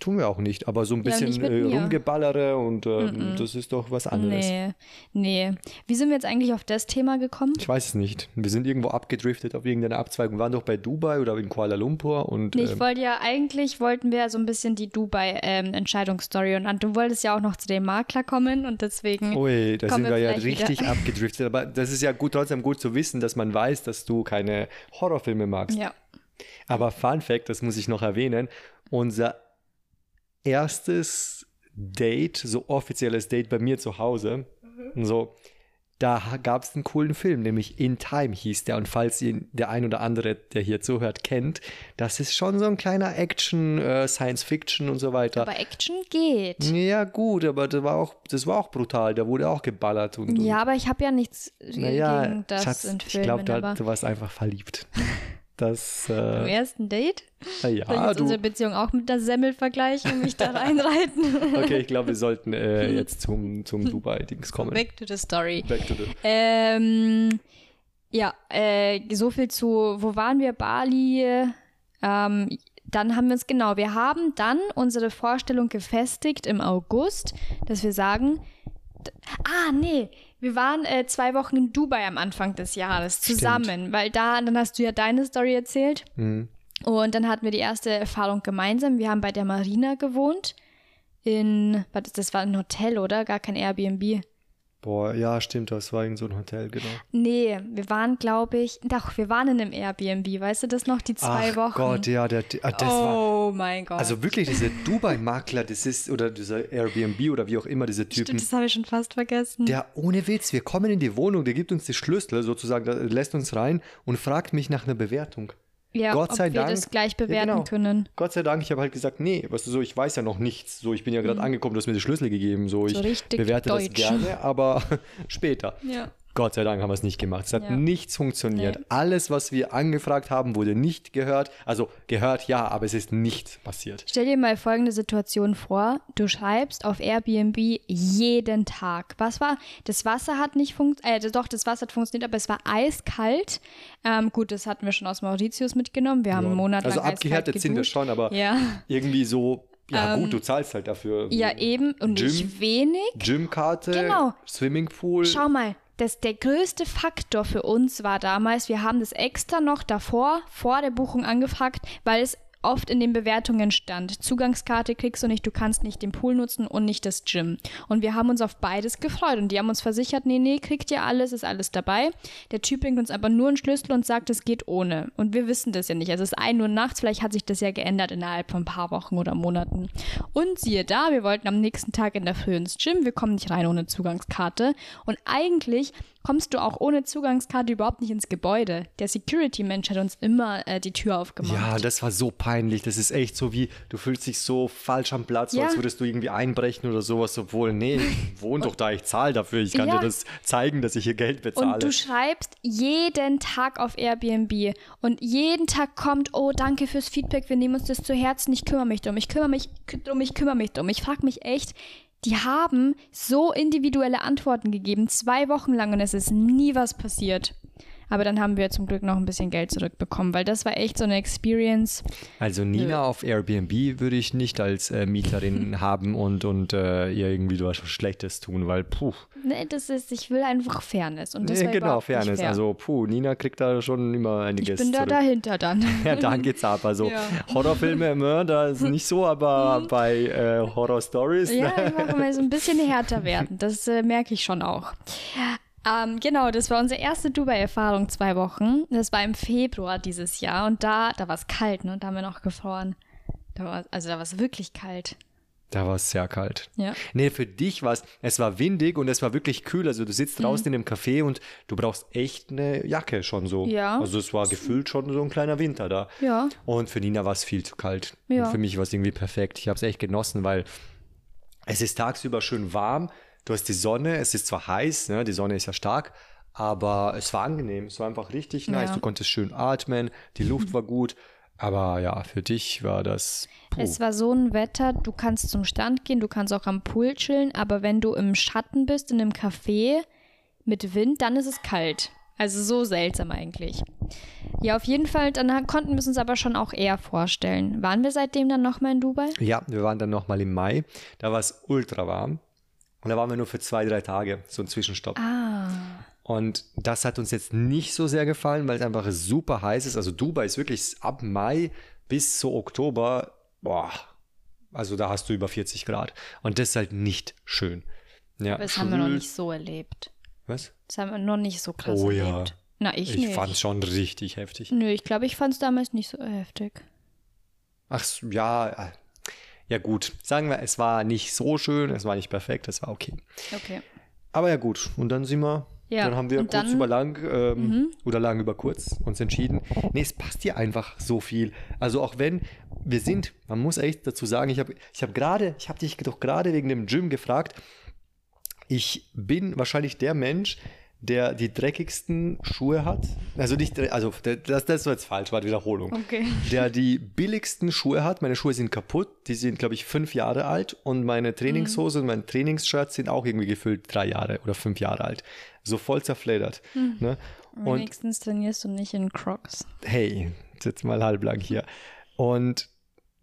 Tun wir auch nicht, aber so ein Ja, bisschen mit äh, rumgeballere und ähm, das ist doch was anderes. Nee, nee. Wie sind wir jetzt eigentlich auf das Thema gekommen? Ich weiß es nicht. Wir sind irgendwo abgedriftet auf irgendeine Abzweigung. Wir waren doch bei Dubai oder in Kuala Lumpur und Nee, ich ähm, wollte ja, eigentlich wollten wir so ein bisschen die Dubai-Entscheidungsstory und Ant, du wolltest ja auch noch zu dem Makler kommen und deswegen. Ui, da sind wir ja vielleicht wieder. richtig abgedriftet. Aber das ist ja gut, trotzdem gut zu wissen, dass man weiß, dass du keine Horrorfilme magst. Ja. Aber Fun Fact, das muss ich noch erwähnen, unser erstes Date, so offizielles Date bei mir zu Hause, Mhm. so, da gab es einen coolen Film, nämlich In Time hieß der. Und falls ihn der ein oder andere, der hier zuhört, kennt, das ist schon so ein kleiner Action, äh, Science Fiction und so weiter. Aber Action geht. Ja, gut, aber das war auch, das war auch brutal. Da wurde auch geballert und. und Ja, aber ich habe ja nichts naja, gegen das Schatz, in ich Filmen. glaube, da, aber du warst einfach verliebt. Das, äh, ersten Date? na Soll ich ja, jetzt unsere du. Beziehung auch mit der Semmel vergleichen und mich da reinreiten? Okay, ich glaube, wir sollten äh, jetzt zum, zum Dubai-Dings kommen. Back to the story. Back to the. Ähm, ja, äh, so viel zu, wo waren wir? Bali. Ähm, dann haben wir uns, genau, wir haben dann unsere Vorstellung gefestigt im August, dass wir sagen, ah, nee, wir waren äh, zwei Wochen in Dubai am Anfang des Jahres zusammen, weil da, dann hast du ja deine Story erzählt. Mhm. Und dann hatten wir die erste Erfahrung gemeinsam. Wir haben bei der Marina gewohnt. In, warte, das war ein Hotel, oder? Gar kein Airbnb. Boah, ja, stimmt, das war in so ein Hotel, genau. Nee, wir waren, glaube ich, doch, wir waren in einem Airbnb, weißt du das noch, die zwei Ach Wochen? Gott, ja, der, ah, das war. oh mein Gott. Also wirklich, diese Dubai-Makler, das ist, oder dieser Airbnb oder wie auch immer, diese Typen, Stimmt, das habe ich schon fast vergessen. der ohne Witz, wir kommen in die Wohnung, der gibt uns die Schlüssel sozusagen, der lässt uns rein und fragt mich nach einer Bewertung. Ja, Gott ob sei wir Dank. das gleich Ja, bewerten genau. können. Gott sei Dank, ich habe halt gesagt, nee, weißt du so, ich weiß ja noch nichts. So, ich bin ja gerade angekommen, du hast mir die Schlüssel gegeben. So, ich Mhm. So richtig bewerte das deutsch. gerne, aber später. Ja. Gott sei Dank haben wir es nicht gemacht. Es hat Ja. nichts funktioniert. Nee. Alles, was wir angefragt haben, wurde nicht gehört. Also gehört ja, aber es ist nichts passiert. Stell dir mal folgende Situation vor. Du schreibst auf Airbnb jeden Tag. Was war? Das Wasser hat nicht funktioniert. Äh, doch, das Wasser hat funktioniert, aber es war eiskalt. Ähm, gut, das hatten wir schon aus Mauritius mitgenommen. Wir haben einen Monat also abgehärtet sind wir schon, aber Ja. irgendwie so, ja gut, du zahlst halt dafür. Ja, eben. Und Gym. nicht wenig. Gymkarte, Genau. Swimmingpool. Schau mal, das, der größte Faktor für uns war damals, wir haben das extra noch davor, vor der Buchung angefragt, weil es oft in den Bewertungen stand. Zugangskarte kriegst du nicht, du kannst nicht den Pool nutzen und nicht das Gym. Und wir haben uns auf beides gefreut und die haben uns versichert, nee, nee, kriegt ihr alles, ist alles dabei. Der Typ bringt uns aber nur einen Schlüssel und sagt, es geht ohne. Und wir wissen das ja nicht. Also es ist ein Uhr nachts, vielleicht hat sich das ja geändert innerhalb von ein paar Wochen oder Monaten. Und siehe da, wir wollten am nächsten Tag in der Früh ins Gym, wir kommen nicht rein ohne Zugangskarte. Und eigentlich kommst du auch ohne Zugangskarte überhaupt nicht ins Gebäude. Der Security-Mensch hat uns immer äh, die Tür aufgemacht. Ja, das war so peinlich. Das ist echt so wie, du fühlst dich so falsch am Platz, Ja. als würdest du irgendwie einbrechen oder sowas, obwohl, nee, ich wohne doch da, ich zahle dafür. Ich kann Ja. dir das zeigen, dass ich hier Geld bezahle. Und du schreibst jeden Tag auf Airbnb und jeden Tag kommt, oh, danke fürs Feedback, wir nehmen uns das zu Herzen, ich kümmere mich drum, ich kümmere mich drum, ich kümmere mich drum. Ich frage mich echt, die haben so individuelle Antworten gegeben, zwei Wochen lang und es ist nie was passiert. Aber dann haben wir zum Glück noch ein bisschen Geld zurückbekommen, weil das war echt so eine Experience. also Nina auf Airbnb würde ich nicht als äh, Mieterin haben und, und äh, ihr irgendwie was Schlechtes tun, weil puh. Nee, das ist, ich will einfach Fairness. Und das Nee, genau, Fairness. fair. Also puh, Nina kriegt da schon immer ich einiges bin da zurück. dahinter dann. Ja, dann geht's ab. Also Ja. Horrorfilme, ne, da ist nicht so, aber bei äh, Horror-Stories, Ja, einfach mal so ein bisschen härter werden. Das äh, merke ich schon auch. Ähm, genau, das war unsere erste Dubai-Erfahrung, zwei Wochen. Das war im Februar dieses Jahr und da, da war es kalt, ne? Da haben wir noch gefroren. Da war, also da war es wirklich kalt. Da war es sehr kalt. Ja. Nee, für dich war es, es war windig und es war wirklich kühl. Also du Mhm. sitzt draußen in dem Café und du brauchst echt eine Jacke schon so. Ja. Also es war gefühlt schon so ein kleiner Winter da. Ja. Und für Nina war es viel zu kalt. Ja. Und für mich war es irgendwie perfekt. Ich habe es echt genossen, weil es ist tagsüber schön warm. Du hast die Sonne, es ist zwar heiß, ne? die Sonne ist ja stark, aber es war angenehm. Es war einfach richtig nice. Ja. Du konntest schön atmen, die Luft war gut. Aber ja, für dich war das. Puh. Es war so ein Wetter, du kannst zum Strand gehen, du kannst auch am Pool chillen, aber wenn du im Schatten bist, in einem Café mit Wind, dann ist es kalt. Also so seltsam eigentlich. Ja, auf jeden Fall, dann konnten wir es uns aber schon auch eher vorstellen. Waren wir seitdem dann nochmal in Dubai? Ja, wir waren dann nochmal im Mai. Da war es ultra warm. Und da waren wir nur für zwei, drei Tage, so ein Zwischenstopp. Ah. Und das hat uns jetzt nicht so sehr gefallen, weil es einfach super heiß ist. Also Dubai ist wirklich ab Mai bis so Oktober, boah, also da hast du über 40 Grad. Und das ist halt nicht schön. Ja, Das haben wir noch nicht so erlebt. Was? Das haben wir noch nicht so krass Oh ja. erlebt. Na, ich, Ich nicht. fand es schon richtig heftig. Nö, ich glaube, ich fand es damals nicht so heftig. Ach ja, ja gut. Sagen wir, es war nicht so schön, es war nicht perfekt, es war okay. Okay. Aber ja gut, und dann sind wir Ja, Dann haben wir kurz dann- Mhm. über lang ähm, oder lang über kurz uns entschieden. Nee, es passt hier einfach so viel. Also auch wenn wir sind, man muss echt dazu sagen, ich habe ich hab gerade, ich habe dich doch gerade wegen dem Gym gefragt, ich bin wahrscheinlich der Mensch, der die dreckigsten Schuhe hat. Also nicht, also das, das ist jetzt falsch, war Wiederholung. Okay. Der die billigsten Schuhe hat. Meine Schuhe sind kaputt. Die sind, glaube ich, fünf Jahre alt. Und meine Trainingshose und mein Trainingsshirt sind auch irgendwie gefüllt drei Jahre oder fünf Jahre alt. So voll zerfledert. Ne? Und Wenigstens trainierst du nicht in Crocs. hey, jetzt mal halblang hier. Und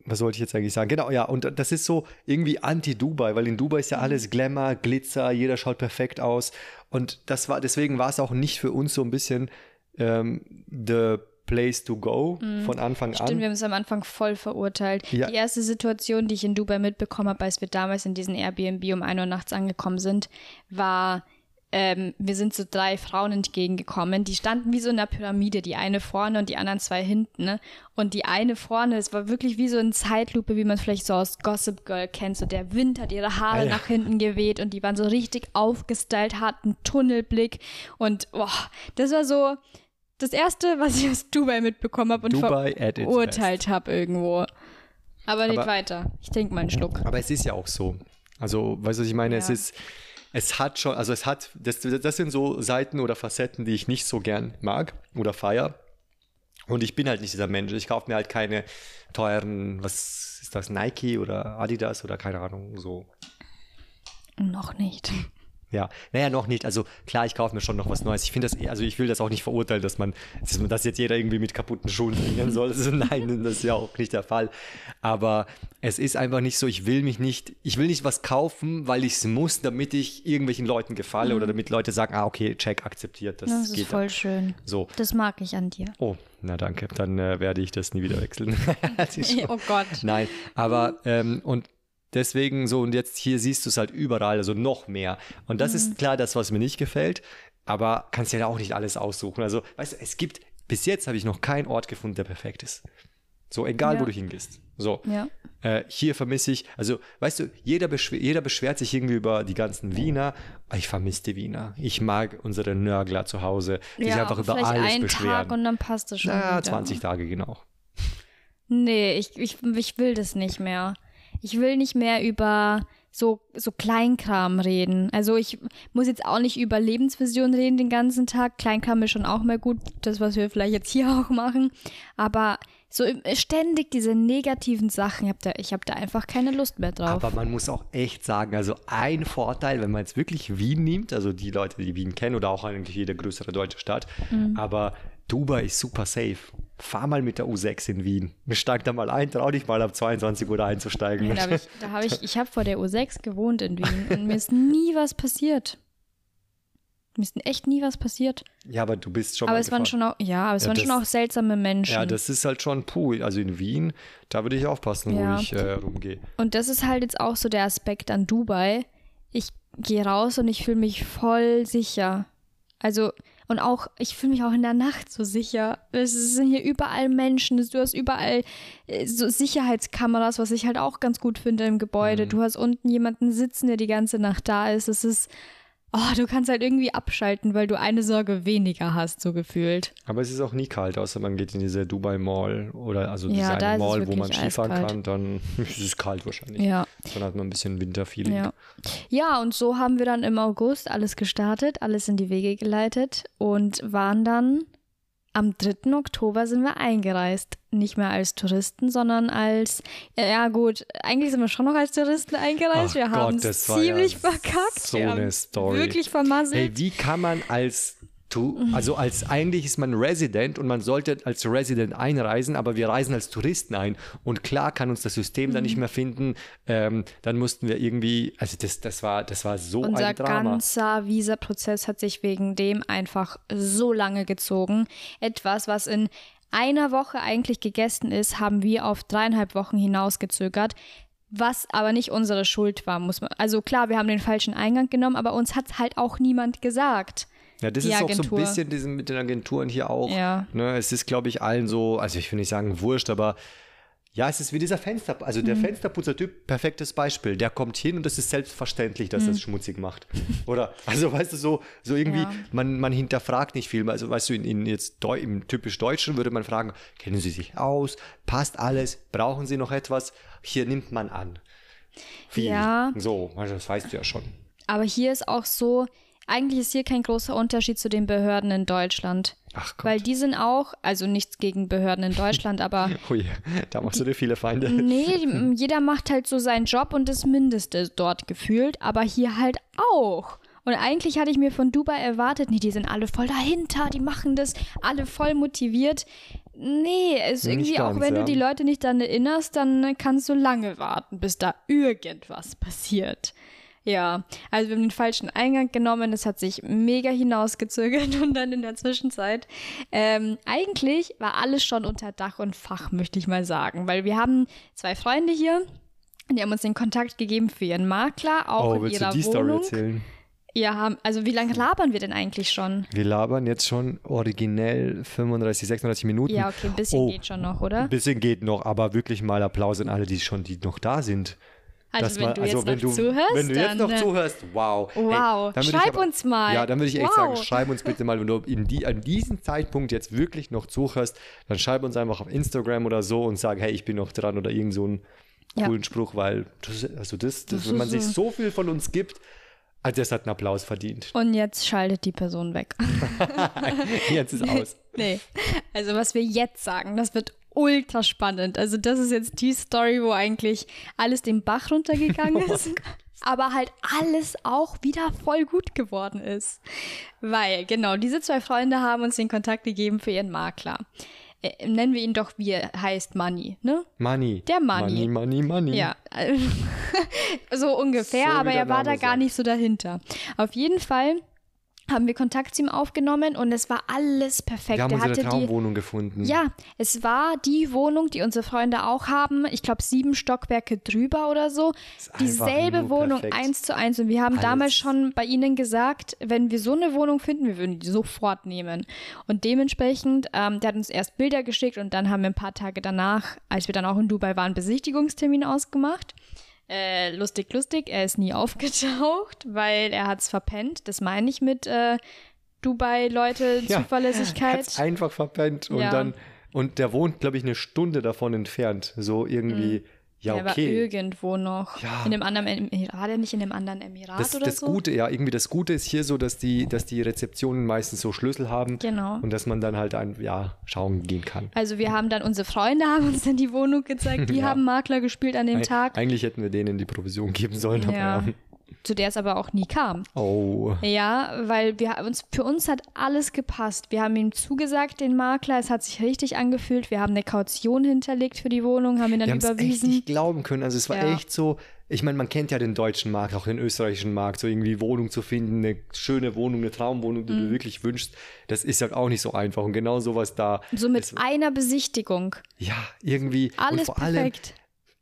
was wollte ich jetzt eigentlich sagen? Genau, ja, und das ist so irgendwie anti-Dubai, weil in Dubai ist ja alles Glamour, Glitzer, jeder schaut perfekt aus. Und das war, deswegen war es auch nicht für uns so ein bisschen ähm, the place to go von Anfang Stimmt, an. wir haben es am Anfang voll verurteilt. Ja. Die erste Situation, die ich in Dubai mitbekommen habe, als wir damals in diesen Airbnb um 1 Uhr nachts angekommen sind, war, ähm, wir sind so drei Frauen entgegengekommen. Die standen wie so in einer Pyramide, die eine vorne und die anderen zwei hinten. Ne? Und die eine vorne, es war wirklich wie so in Zeitlupe, wie man vielleicht so aus Gossip Girl kennt. So der Wind hat ihre Haare Ah, ja. nach hinten geweht und die waren so richtig aufgestylt, hatten Tunnelblick. Und boah, das war so das Erste, was ich aus Dubai mitbekommen habe und Dubai verurteilt habe irgendwo. Aber nicht Aber- weiter. Ich trinke mal einen Schluck. Aber es ist ja auch so. Also, weißt du, was ich meine? Es Ja. ist, es hat schon, also es hat, das, das sind so Seiten oder Facetten, die ich nicht so gern mag oder feier. Und ich bin halt nicht dieser Mensch. Ich kaufe mir halt keine teuren, was ist das, Nike oder Adidas oder keine Ahnung, so. Noch nicht. Ja, naja, noch nicht. Also klar, ich kaufe mir schon noch was Neues. Ich finde das, eh- also ich will das auch nicht verurteilen, dass man, dass man- dass jetzt jeder irgendwie mit kaputten Schuhen trainieren soll. Also nein, das ist ja auch nicht der Fall. Aber es ist einfach nicht so, ich will mich nicht, ich will nicht was kaufen, weil ich es muss, damit ich irgendwelchen Leuten gefalle oder damit Leute sagen, ah, okay, check, akzeptiert, das, Mhm. Das ist geht. voll schön. So. Das mag ich an dir. Oh, na danke. Dann äh, werde ich das nie wieder wechseln. Das ist Oh Gott. Nein, aber ähm, und deswegen so, und jetzt hier siehst du es halt überall, also noch mehr. Und das Mhm. ist klar das, was mir nicht gefällt, aber kannst ja auch nicht alles aussuchen. Also, weißt du, es gibt, bis jetzt habe ich noch keinen Ort gefunden, der perfekt ist. So, egal wo Ja. du hingehst. So. Ja. Äh, hier vermisse ich, also weißt du, jeder, beschw jeder beschwert sich irgendwie über die ganzen Wiener. Ich vermisse die Wiener. Ich mag unsere Nörgler zu Hause, die sich einfach über alles einen beschweren. Tag und dann passt es schon wieder. 20 Tage, genau. Nee, ich, ich, ich will das nicht mehr. Ich will nicht mehr über so, so Kleinkram reden. Also ich muss jetzt auch nicht über Lebensvision reden den ganzen Tag. Kleinkram ist schon auch mal gut, das, was wir vielleicht jetzt hier auch machen. Aber so ständig diese negativen Sachen, ich habe da, ich hab da einfach keine Lust mehr drauf. Aber man muss auch echt sagen, also ein Vorteil, wenn man jetzt wirklich Wien nimmt, also die Leute, die Wien kennen oder auch eigentlich jede größere deutsche Stadt, Mhm. aber Dubai ist super safe. Fahr mal mit der U6 in Wien. Steig da mal ein, trau dich mal ab 22 Uhr da einzusteigen. Hab ich, da habe ich, ich habe vor der U6 gewohnt in Wien und mir ist nie was passiert. Mir ist echt nie was passiert. Ja, aber du bist schon Aber mal es waren gefahren. schon auch, ja, aber es Ja, waren das- schon auch seltsame Menschen. Ja, das ist halt schon puh. Also in Wien, da würde ich aufpassen, Ja. wo ich äh, rumgehe. Und das ist halt jetzt auch so der Aspekt an Dubai. Ich gehe raus und ich fühle mich voll sicher. Also, und auch, ich fühle mich auch in der Nacht so sicher. Es sind hier überall Menschen, du hast überall äh, so Sicherheitskameras, was ich halt auch ganz gut finde im Gebäude. Du hast unten jemanden sitzen, der die ganze Nacht da ist. Es ist, oh, du kannst halt irgendwie abschalten, weil du eine Sorge weniger hast, so gefühlt. Aber es ist auch nie kalt, außer man geht in diese Dubai Mall oder also Ja, diese da eine Mall, wo man Skifahren eiskalt. kann, dann ist es kalt wahrscheinlich. Ja. Dann hat man ein bisschen Winterfeeling. Ja. ja, und so haben wir dann im August alles gestartet, alles in die Wege geleitet und waren dann am 3. Oktober sind wir eingereist. Nicht mehr als Touristen, sondern als, ja, gut, eigentlich sind wir schon noch als Touristen eingereist. Ach wir haben Gott, es das ziemlich ja verkackt. so wir eine haben Story. Wirklich vermasselt. Hey, wie kann man als Tu- also als eigentlich ist man Resident und man sollte als Resident einreisen, aber wir reisen als Touristen ein. Und klar kann uns das System dann Mhm. nicht mehr finden. Ähm, dann mussten wir irgendwie, also das, das war, das war so Unser ein Drama. ganzer Visa-Prozess hat sich wegen dem einfach so lange gezogen. Etwas, was in einer Woche eigentlich gegessen ist, haben wir auf dreieinhalb Wochen hinausgezögert. Was aber nicht unsere Schuld war, muss man. Also klar, wir haben den falschen Eingang genommen, aber uns hat halt auch niemand gesagt. Ja, das die ist auch so ein bisschen diesen, mit den Agenturen hier auch. Ja. Ne, es ist, glaube ich, allen so, also ich will nicht sagen wurscht, aber Ja, es ist wie dieser Fenster, also der Fensterputzer-Typ, perfektes Beispiel. Der kommt hin und es ist selbstverständlich, dass er es schmutzig macht. Oder, also weißt du, so, so irgendwie, Ja. man, man hinterfragt nicht viel. Also weißt du, in, in jetzt Deu im typisch Deutschen würde man fragen, kennen Sie sich aus? Passt alles? Brauchen Sie noch etwas? Hier nimmt man an. Viel. Ja. So, also das weißt du ja schon. Aber hier ist auch so, eigentlich ist hier kein großer Unterschied zu den Behörden in Deutschland. Ach Gott. Weil die sind auch, also nichts gegen Behörden in Deutschland, aber Ui, da machst du dir viele Feinde. nee, jeder macht halt so seinen Job und das Mindeste dort gefühlt, aber hier halt auch. Und eigentlich hatte ich mir von Dubai erwartet, nee, die sind alle voll dahinter, die machen das, alle voll motiviert. Nee, es ist irgendwie auch, ganz, wenn ja. du die Leute nicht daran erinnerst, dann kannst du lange warten, bis da irgendwas passiert. Ja, also wir haben den falschen Eingang genommen, es hat sich mega hinausgezögert und dann in der Zwischenzeit. Ähm, eigentlich war alles schon unter Dach und Fach, möchte ich mal sagen, weil wir haben zwei Freunde hier, die haben uns den Kontakt gegeben für ihren Makler, auch Oh, in willst du ihrer die Story Wohnung. erzählen? Ja, also wie lange labern wir denn eigentlich schon? Wir labern jetzt schon originell 35, 36 Minuten. Ja, okay, ein bisschen Oh, geht schon noch, oder? Ein bisschen geht noch, aber wirklich mal Applaus an alle, die schon, die noch da sind. Also wenn man- du jetzt wenn noch zuhörst, Wenn du jetzt noch äh, zuhörst, wow. Wow, ich schreib uns mal. Ja, dann würde ich echt Wow. sagen, schreib uns bitte mal, wenn du in die, an diesem Zeitpunkt jetzt wirklich noch zuhörst, dann schreib uns einfach auf Instagram oder so und sag, hey, ich bin noch dran oder irgend so einen Ja. coolen Spruch, weil das, also das, das, Das wenn man ist sich so- so viel von uns gibt, also das hat einen Applaus verdient. Und jetzt schaltet die Person weg. Jetzt ist aus. Nee. Also was wir jetzt sagen, das wird ultra spannend. Also das ist jetzt die Story, wo eigentlich alles den Bach runtergegangen ist. Aber halt alles auch wieder voll gut geworden ist. Weil, genau, diese zwei Freunde haben uns den Kontakt gegeben für ihren Makler. Äh, nennen wir ihn doch, wie er heißt, Money, ne? Money. Der Money. Money, money, money. Ja, so ungefähr, So aber er war da Name gar nicht so dahinter. Auf jeden Fall haben wir Kontakt zu ihm aufgenommen und es war alles perfekt. Wir haben er unsere hatte die, Traumwohnung gefunden. ja, es war die Wohnung, die unsere Freunde auch haben. Ich glaube, sieben Stockwerke drüber oder so. Dieselbe Wohnung, perfekt. eins zu eins. Und wir haben Alles. damals schon bei ihnen gesagt, wenn wir so eine Wohnung finden, wir würden die sofort nehmen. Und dementsprechend, ähm, der hat uns erst Bilder geschickt und dann haben wir ein paar Tage danach, als wir dann auch in Dubai waren, Besichtigungstermin ausgemacht. Äh, lustig, lustig, er ist nie aufgetaucht, weil er hat es verpennt. Das meine ich mit äh, Dubai-Leute, Ja, Zuverlässigkeit. Hat's einfach verpennt und Ja. dann und der wohnt, glaube ich, eine Stunde davon entfernt. So irgendwie, ja, Der war okay. irgendwo noch. Ja. In dem anderen Emirat, war der nicht in dem anderen Emirat Das, oder das so? Gute, ja, irgendwie das Gute ist hier so, dass die, dass die Rezeptionen meistens so Schlüssel haben Genau. und dass man dann halt ein, ja, schauen gehen kann. Also wir haben dann, unsere Freunde haben uns dann die Wohnung gezeigt, die Ja. haben Makler gespielt an dem Eig- Tag, Eigentlich hätten wir denen die Provision geben sollen, aber Ja. Zu der es aber auch nie kam. Oh. Ja, weil wir uns, für uns hat alles gepasst. Wir haben ihm zugesagt, den Makler, es hat sich richtig angefühlt. Wir haben eine Kaution hinterlegt für die Wohnung, haben ihn dann Wir es echt überwiesen. nicht glauben können. Also es war Ja. echt so, ich meine, man kennt ja den deutschen Markt, auch den österreichischen Markt, so irgendwie Wohnung zu finden, eine schöne Wohnung, eine Traumwohnung, die Mhm. du wirklich wünschst, das ist ja auch nicht so einfach. Und genau sowas da. So mit es- einer Besichtigung. Ja, irgendwie. Alles und vor allem, perfekt.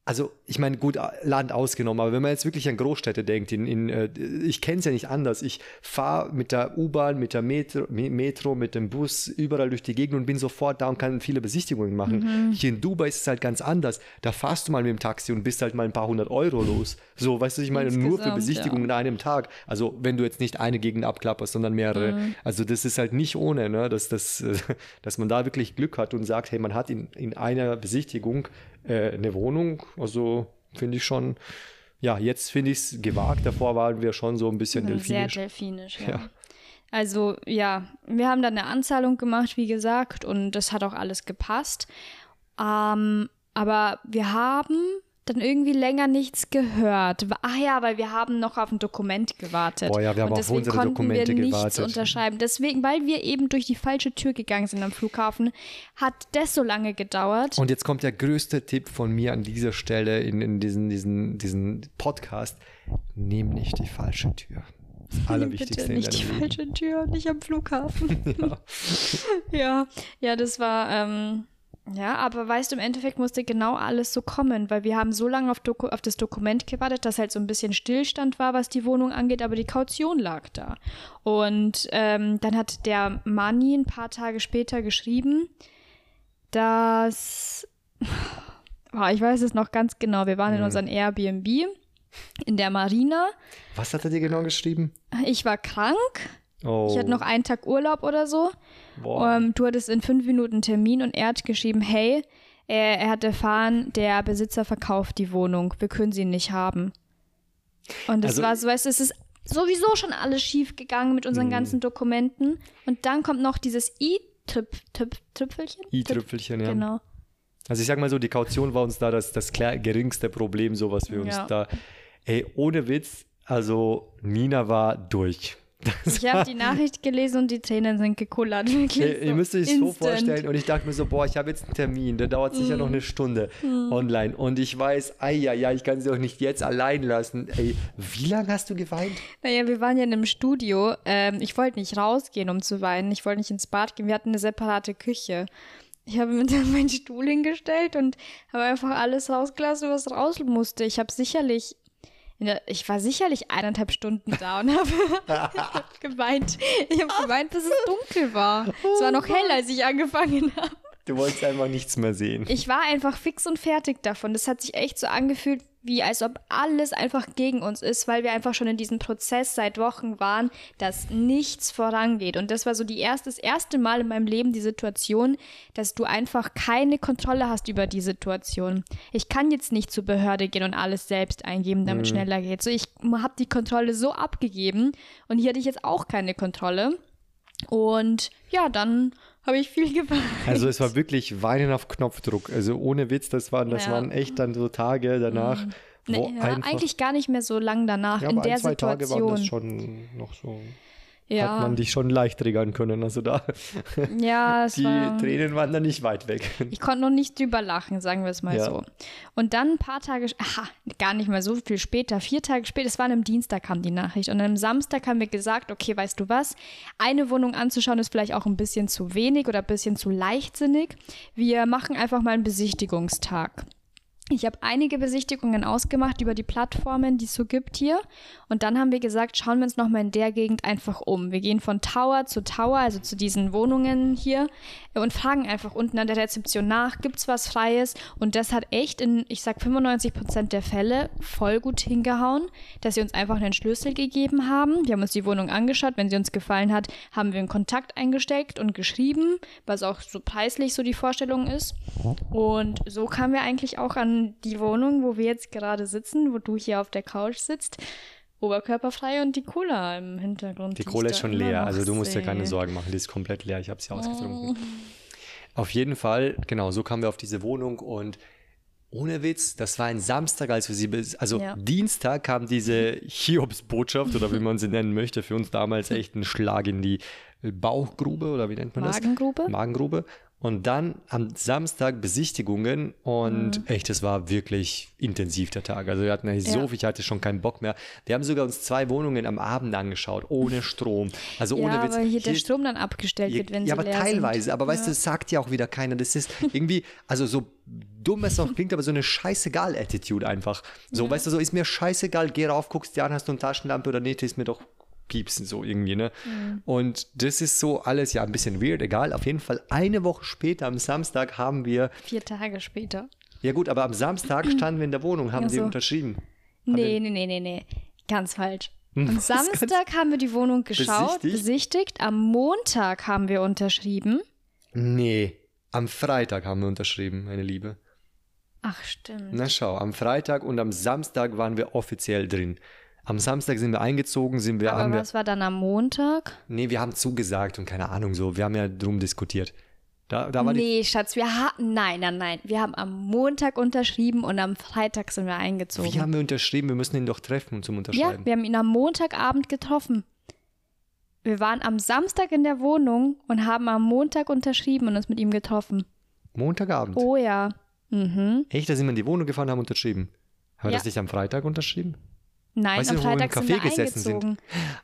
also ich meine, gut, Land ausgenommen, aber wenn man jetzt wirklich an Großstädte denkt, in, in, äh, ich kenne es ja nicht anders. Ich fahre mit der U-Bahn, mit der Metro, Me- Metro, mit dem Bus überall durch die Gegend und bin sofort da und kann viele Besichtigungen machen. Mhm. Hier in Dubai ist es halt ganz anders. Da fahrst du mal mit dem Taxi und bist halt mal ein paar hundert Euro los. So, weißt du, ich meine, nur für Insgesamt, Besichtigungen ja. an einem Tag. Also wenn du jetzt nicht eine Gegend abklapperst, sondern mehrere. Mhm. Also das ist halt nicht ohne, ne? dass, das, äh, dass man da wirklich Glück hat und sagt, hey, man hat in, in einer Besichtigung äh, eine Wohnung. Also finde ich schon, ja, jetzt finde ich es gewagt. Davor waren wir schon so ein bisschen Sehr delfinisch. delfinisch, ja. Ja. Also ja, wir haben dann eine Anzahlung gemacht, wie gesagt, und das hat auch alles gepasst. Ähm, aber wir haben dann irgendwie länger nichts gehört. Ach ja, weil wir haben noch auf ein Dokument gewartet. Boah, ja, wir haben und auf deswegen unsere konnten Dokumente wir nichts gewartet. unterschreiben. Deswegen, weil wir eben durch die falsche Tür gegangen sind am Flughafen, hat das so lange gedauert. Und jetzt kommt der größte Tipp von mir an dieser Stelle in, in diesen, diesen, diesen Podcast. Nimm nicht die falsche Tür. Allerwichtigste Bitte nicht die falsche Tür, nicht am Flughafen. ja, ja, das war, ähm, ja, aber weißt du, im Endeffekt musste genau alles so kommen, weil wir haben so lange auf, Doku auf das Dokument gewartet, dass halt so ein bisschen Stillstand war, was die Wohnung angeht, aber die Kaution lag da. Und ähm, dann hat der Mani ein paar Tage später geschrieben, dass boah, ich weiß es noch ganz genau. Wir waren in Mhm. unserem Airbnb in der Marina. Was hat er dir genau geschrieben? Ich war krank. Oh, Ich hatte noch einen Tag Urlaub oder so. Boah. Ähm, du hattest in fünf Minuten Termin und er hat geschrieben, hey, er, er hat erfahren, der Besitzer verkauft die Wohnung. Wir können sie nicht haben. Und das Also- war so, weißt du, es ist sowieso schon alles schief gegangen mit unseren ganzen Dokumenten. Und dann kommt noch dieses I-Trüpfelchen. I-Trüpfelchen, ja. Genau. Also ich sag mal so, die Kaution war uns da das, das geringste Problem, so was wir uns Ja. da. Ey, ohne Witz, also Nina war durch. Ich habe die Nachricht gelesen und die Tränen sind gekullert. Wirklich Ey, ihr müsst euch das so vorstellen und ich dachte mir so, boah, ich habe jetzt einen Termin, der dauert sicher Mhm. noch eine Stunde online und ich weiß, ei, ja, ja, ich kann sie doch nicht jetzt allein lassen. Ey, wie lange hast du geweint? Naja, wir waren ja in einem Studio. Ähm, ich wollte nicht rausgehen, um zu weinen. Ich wollte nicht ins Bad gehen. Wir hatten eine separate Küche. Ich habe mir dann meinen Stuhl hingestellt und habe einfach alles rausgelassen, was raus musste. Ich habe sicherlich, der, ich war sicherlich eineinhalb Stunden da und habe hab geweint. Ich habe geweint, bis es dunkel war. es war noch hell, als ich angefangen habe. Du wolltest einfach nichts mehr sehen. Ich war einfach fix und fertig davon. Das hat sich echt so angefühlt, wie als ob alles einfach gegen uns ist, weil wir einfach schon in diesem Prozess seit Wochen waren, dass nichts vorangeht. Und das war so die erste, das erste Mal in meinem Leben die Situation, dass du einfach keine Kontrolle hast über die Situation. Ich kann jetzt nicht zur Behörde gehen und alles selbst eingeben, damit schneller geht. So, ich habe die Kontrolle so abgegeben und hier hatte ich jetzt auch keine Kontrolle. Und ja, dann habe ich viel geweint. Also es war wirklich Weinen auf Knopfdruck. Also ohne Witz, das waren, das Ja. waren echt dann so Tage danach, wo Nee, ja, einfach. eigentlich gar nicht mehr so lang danach ja, in der ein, zwei Tage waren Situation. das schon noch so. Ja, Hat man dich schon leicht triggern können. Also da, ja, die war. Tränen waren da nicht weit weg. Ich konnte noch nicht drüber lachen, sagen wir es mal Ja. so. Und dann ein paar Tage, aha, gar nicht mal so viel später, vier Tage später, es war einem Dienstag kam die Nachricht. Und am Samstag haben wir gesagt, okay, weißt du was, eine Wohnung anzuschauen ist vielleicht auch ein bisschen zu wenig oder ein bisschen zu leichtsinnig. Wir machen einfach mal einen Besichtigungstag. Ich habe einige Besichtigungen ausgemacht über die Plattformen, die es so gibt hier. Und dann haben wir gesagt, schauen wir uns nochmal in der Gegend einfach um. Wir gehen von Tower zu Tower, also zu diesen Wohnungen hier, und fragen einfach unten an der Rezeption nach, gibt es was Freies? Und das hat echt in, ich sag 95 Prozent der Fälle voll gut hingehauen, dass sie uns einfach einen Schlüssel gegeben haben. Wir haben uns die Wohnung angeschaut. Wenn sie uns gefallen hat, haben wir einen Kontakt eingesteckt und geschrieben, was auch so preislich so die Vorstellung ist. Und so kamen wir eigentlich auch an die Wohnung, wo wir jetzt gerade sitzen, wo du hier auf der Couch sitzt. Oberkörperfrei und die Cola im Hintergrund. Die da ist schon leer, also du musst dir keine. Sorgen machen, die ist komplett leer. Ich habe sie Oh. ausgetrunken. Auf jeden Fall, genau, so kamen wir auf diese Wohnung und ohne Witz, das war ein Samstag, als wir sie, also Ja. Dienstag kam diese Hiobsbotschaft oder wie man sie nennen möchte, für uns damals echt ein Schlag in die Bauchgrube oder wie nennt man das? Magengrube? Magengrube. Und dann am Samstag Besichtigungen und Mhm. echt, es war wirklich intensiv der Tag. Also wir hatten eigentlich so Ja. viel, ich hatte schon keinen Bock mehr. Wir haben sogar uns zwei Wohnungen am Abend angeschaut, ohne Strom. Also ohne ja, Witz. weil hier der Hier- Strom dann abgestellt wird, wenn ja, sie aber leer teilweise. sind. Aber weißt du, das sagt ja auch wieder keiner. Das ist irgendwie, also so dumm es auch klingt, aber so eine scheißegal-Attitude einfach. So, weißt du, so ist mir scheißegal, geh rauf, guckst dir an, hast du eine Taschenlampe oder nicht, ist mir doch piepsen so irgendwie, ne? Und das ist so alles ja ein bisschen weird, egal. Auf jeden Fall eine Woche später, am Samstag, haben wir, Vier Tage später. ja gut, aber am Samstag standen wir in der Wohnung, haben sie so. unterschrieben. Nee, nee, nee, nee, nee. Ganz falsch. Am Was? Samstag haben wir die Wohnung geschaut, Besichtigt? besichtigt. Am Montag haben wir unterschrieben. Nee, am Freitag haben wir unterschrieben, meine Liebe. Ach, stimmt. Na schau, am Freitag und am Samstag waren wir offiziell drin. Am Samstag sind wir eingezogen, sind wir, Aber wir, was war dann am Montag? nee, wir haben zugesagt und keine Ahnung so, wir haben ja drum diskutiert. Da, da Nee, Schatz, wir hatten, nein, nein, nein. Wir haben am Montag unterschrieben und am Freitag sind wir eingezogen. wie haben wir unterschrieben? Wir müssen ihn doch treffen zum ja, Unterschreiben. wir haben ihn am Montagabend getroffen. Wir waren am Samstag in der Wohnung und haben am Montag unterschrieben und uns mit ihm getroffen. Montagabend. Oh ja. Mhm. Echt, da sind wir in die Wohnung gefahren, haben unterschrieben. Haben wir Ja. das nicht am Freitag unterschrieben? Nein, Weißt am du, Freitag sind wir gesessen sind? eingezogen.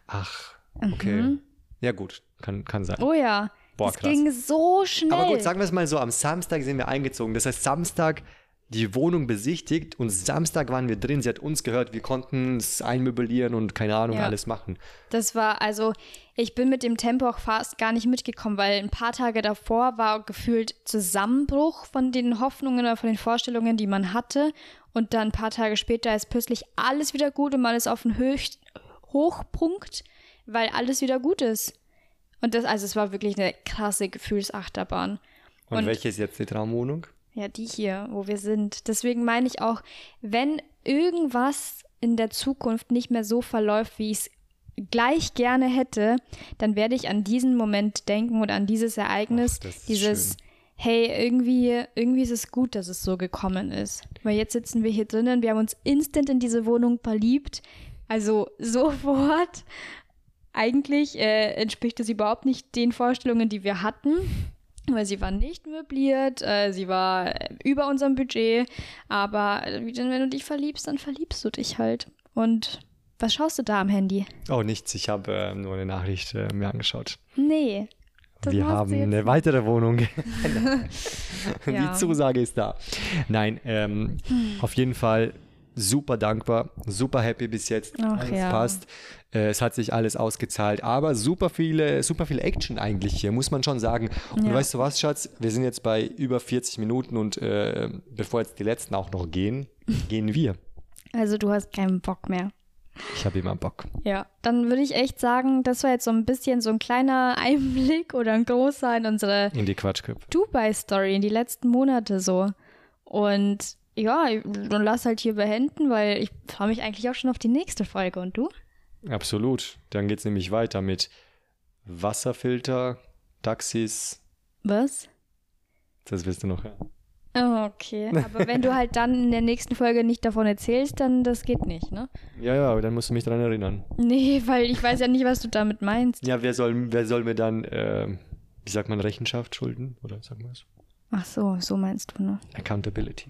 Ach, okay. Ja gut, kann, kann sein. Oh ja. Boah, das krass. ging so schnell. Aber gut, sagen wir es mal so, am Samstag sind wir eingezogen. Das heißt, Samstag die Wohnung besichtigt und Samstag waren wir drin. Sie hat uns gehört, wir konnten es einmöblieren und keine Ahnung, Ja. alles machen. Das war, also, ich bin mit dem Tempo auch fast gar nicht mitgekommen, weil ein paar Tage davor war gefühlt Zusammenbruch von den Hoffnungen oder von den Vorstellungen, die man hatte. Und dann ein paar Tage später ist plötzlich alles wieder gut und man ist auf einem Höch Hochpunkt, weil alles wieder gut ist. Und das, also es war wirklich eine krasse Gefühlsachterbahn. Und, Und- welche ist jetzt die Traumwohnung? Ja, die hier, wo wir sind. Deswegen meine ich auch, wenn irgendwas in der Zukunft nicht mehr so verläuft, wie ich es gleich gerne hätte, dann werde ich an diesen Moment denken oder an dieses Ereignis, Ach, dieses, schön. hey, irgendwie, irgendwie ist es gut, dass es so gekommen ist. Weil jetzt sitzen wir hier drinnen, wir haben uns instant in diese Wohnung verliebt. Also sofort. Eigentlich äh, entspricht es überhaupt nicht den Vorstellungen, die wir hatten weil sie war nicht möbliert, äh, sie war über unserem Budget, aber äh, wenn du dich verliebst, dann verliebst du dich halt. Und was schaust du da am Handy? Oh, nichts. Ich habe äh, nur eine Nachricht äh, mir angeschaut. Nee. Das wir haben eine weitere Wohnung. Ja. Die Zusage ist da. Nein, ähm, auf jeden Fall super dankbar, super happy bis jetzt. Ach alles ja. passt. Äh, es hat sich alles ausgezahlt, aber super viele, super viel Action eigentlich hier, muss man schon sagen. Und Ja. weißt du was, Schatz? Wir sind jetzt bei über 40 Minuten und äh, bevor jetzt die letzten auch noch gehen, gehen wir. Also du hast keinen Bock mehr. Ich habe immer Bock. Ja. Dann würde ich echt sagen, das war jetzt so ein bisschen so ein kleiner Einblick oder ein großer in unsere In die Quatschköpfe. Dubai-Story in die letzten Monate so. Und ja, dann lass halt hier beenden, weil ich freue mich eigentlich auch schon auf die nächste Folge. Und du? Absolut. Dann geht es nämlich weiter mit Wasserfilter, Taxis. Was? Das wirst du noch hören. Oh, okay. Aber wenn du halt dann in der nächsten Folge nicht davon erzählst, dann das geht nicht, ne? Ja, ja, aber dann musst du mich daran erinnern. Nee, weil ich weiß ja nicht, was du damit meinst. Ja, wer soll, wer soll mir dann, äh, wie sagt man, Rechenschaft schulden? Oder sagen wir es? Ach so, so meinst du, ne? Accountability.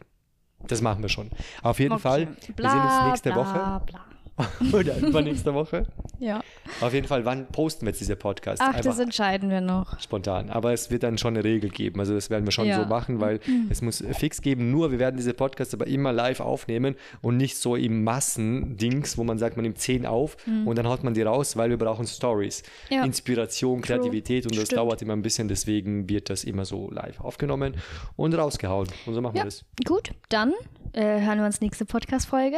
Das machen wir schon. Auf jeden Okay. Fall, wir sehen uns nächste bla, Woche Bla. oder übernächste Woche. Ja. Auf jeden Fall, wann posten wir jetzt diese Podcast? Ach, das Einfach entscheiden wir noch. spontan. Aber es wird dann schon eine Regel geben. Also das werden wir schon Ja. so machen, weil es muss fix geben. Nur wir werden diese Podcasts aber immer live aufnehmen und nicht so im Massendings, wo man sagt, man nimmt 10 auf und dann haut man die raus, weil wir brauchen Stories, Mhm. Ja. Inspiration, True. Kreativität und das Stimmt. dauert immer ein bisschen. Deswegen wird das immer so live aufgenommen und rausgehauen. Und so machen Ja, wir das. gut. Dann äh, hören wir uns nächste Podcast-Folge.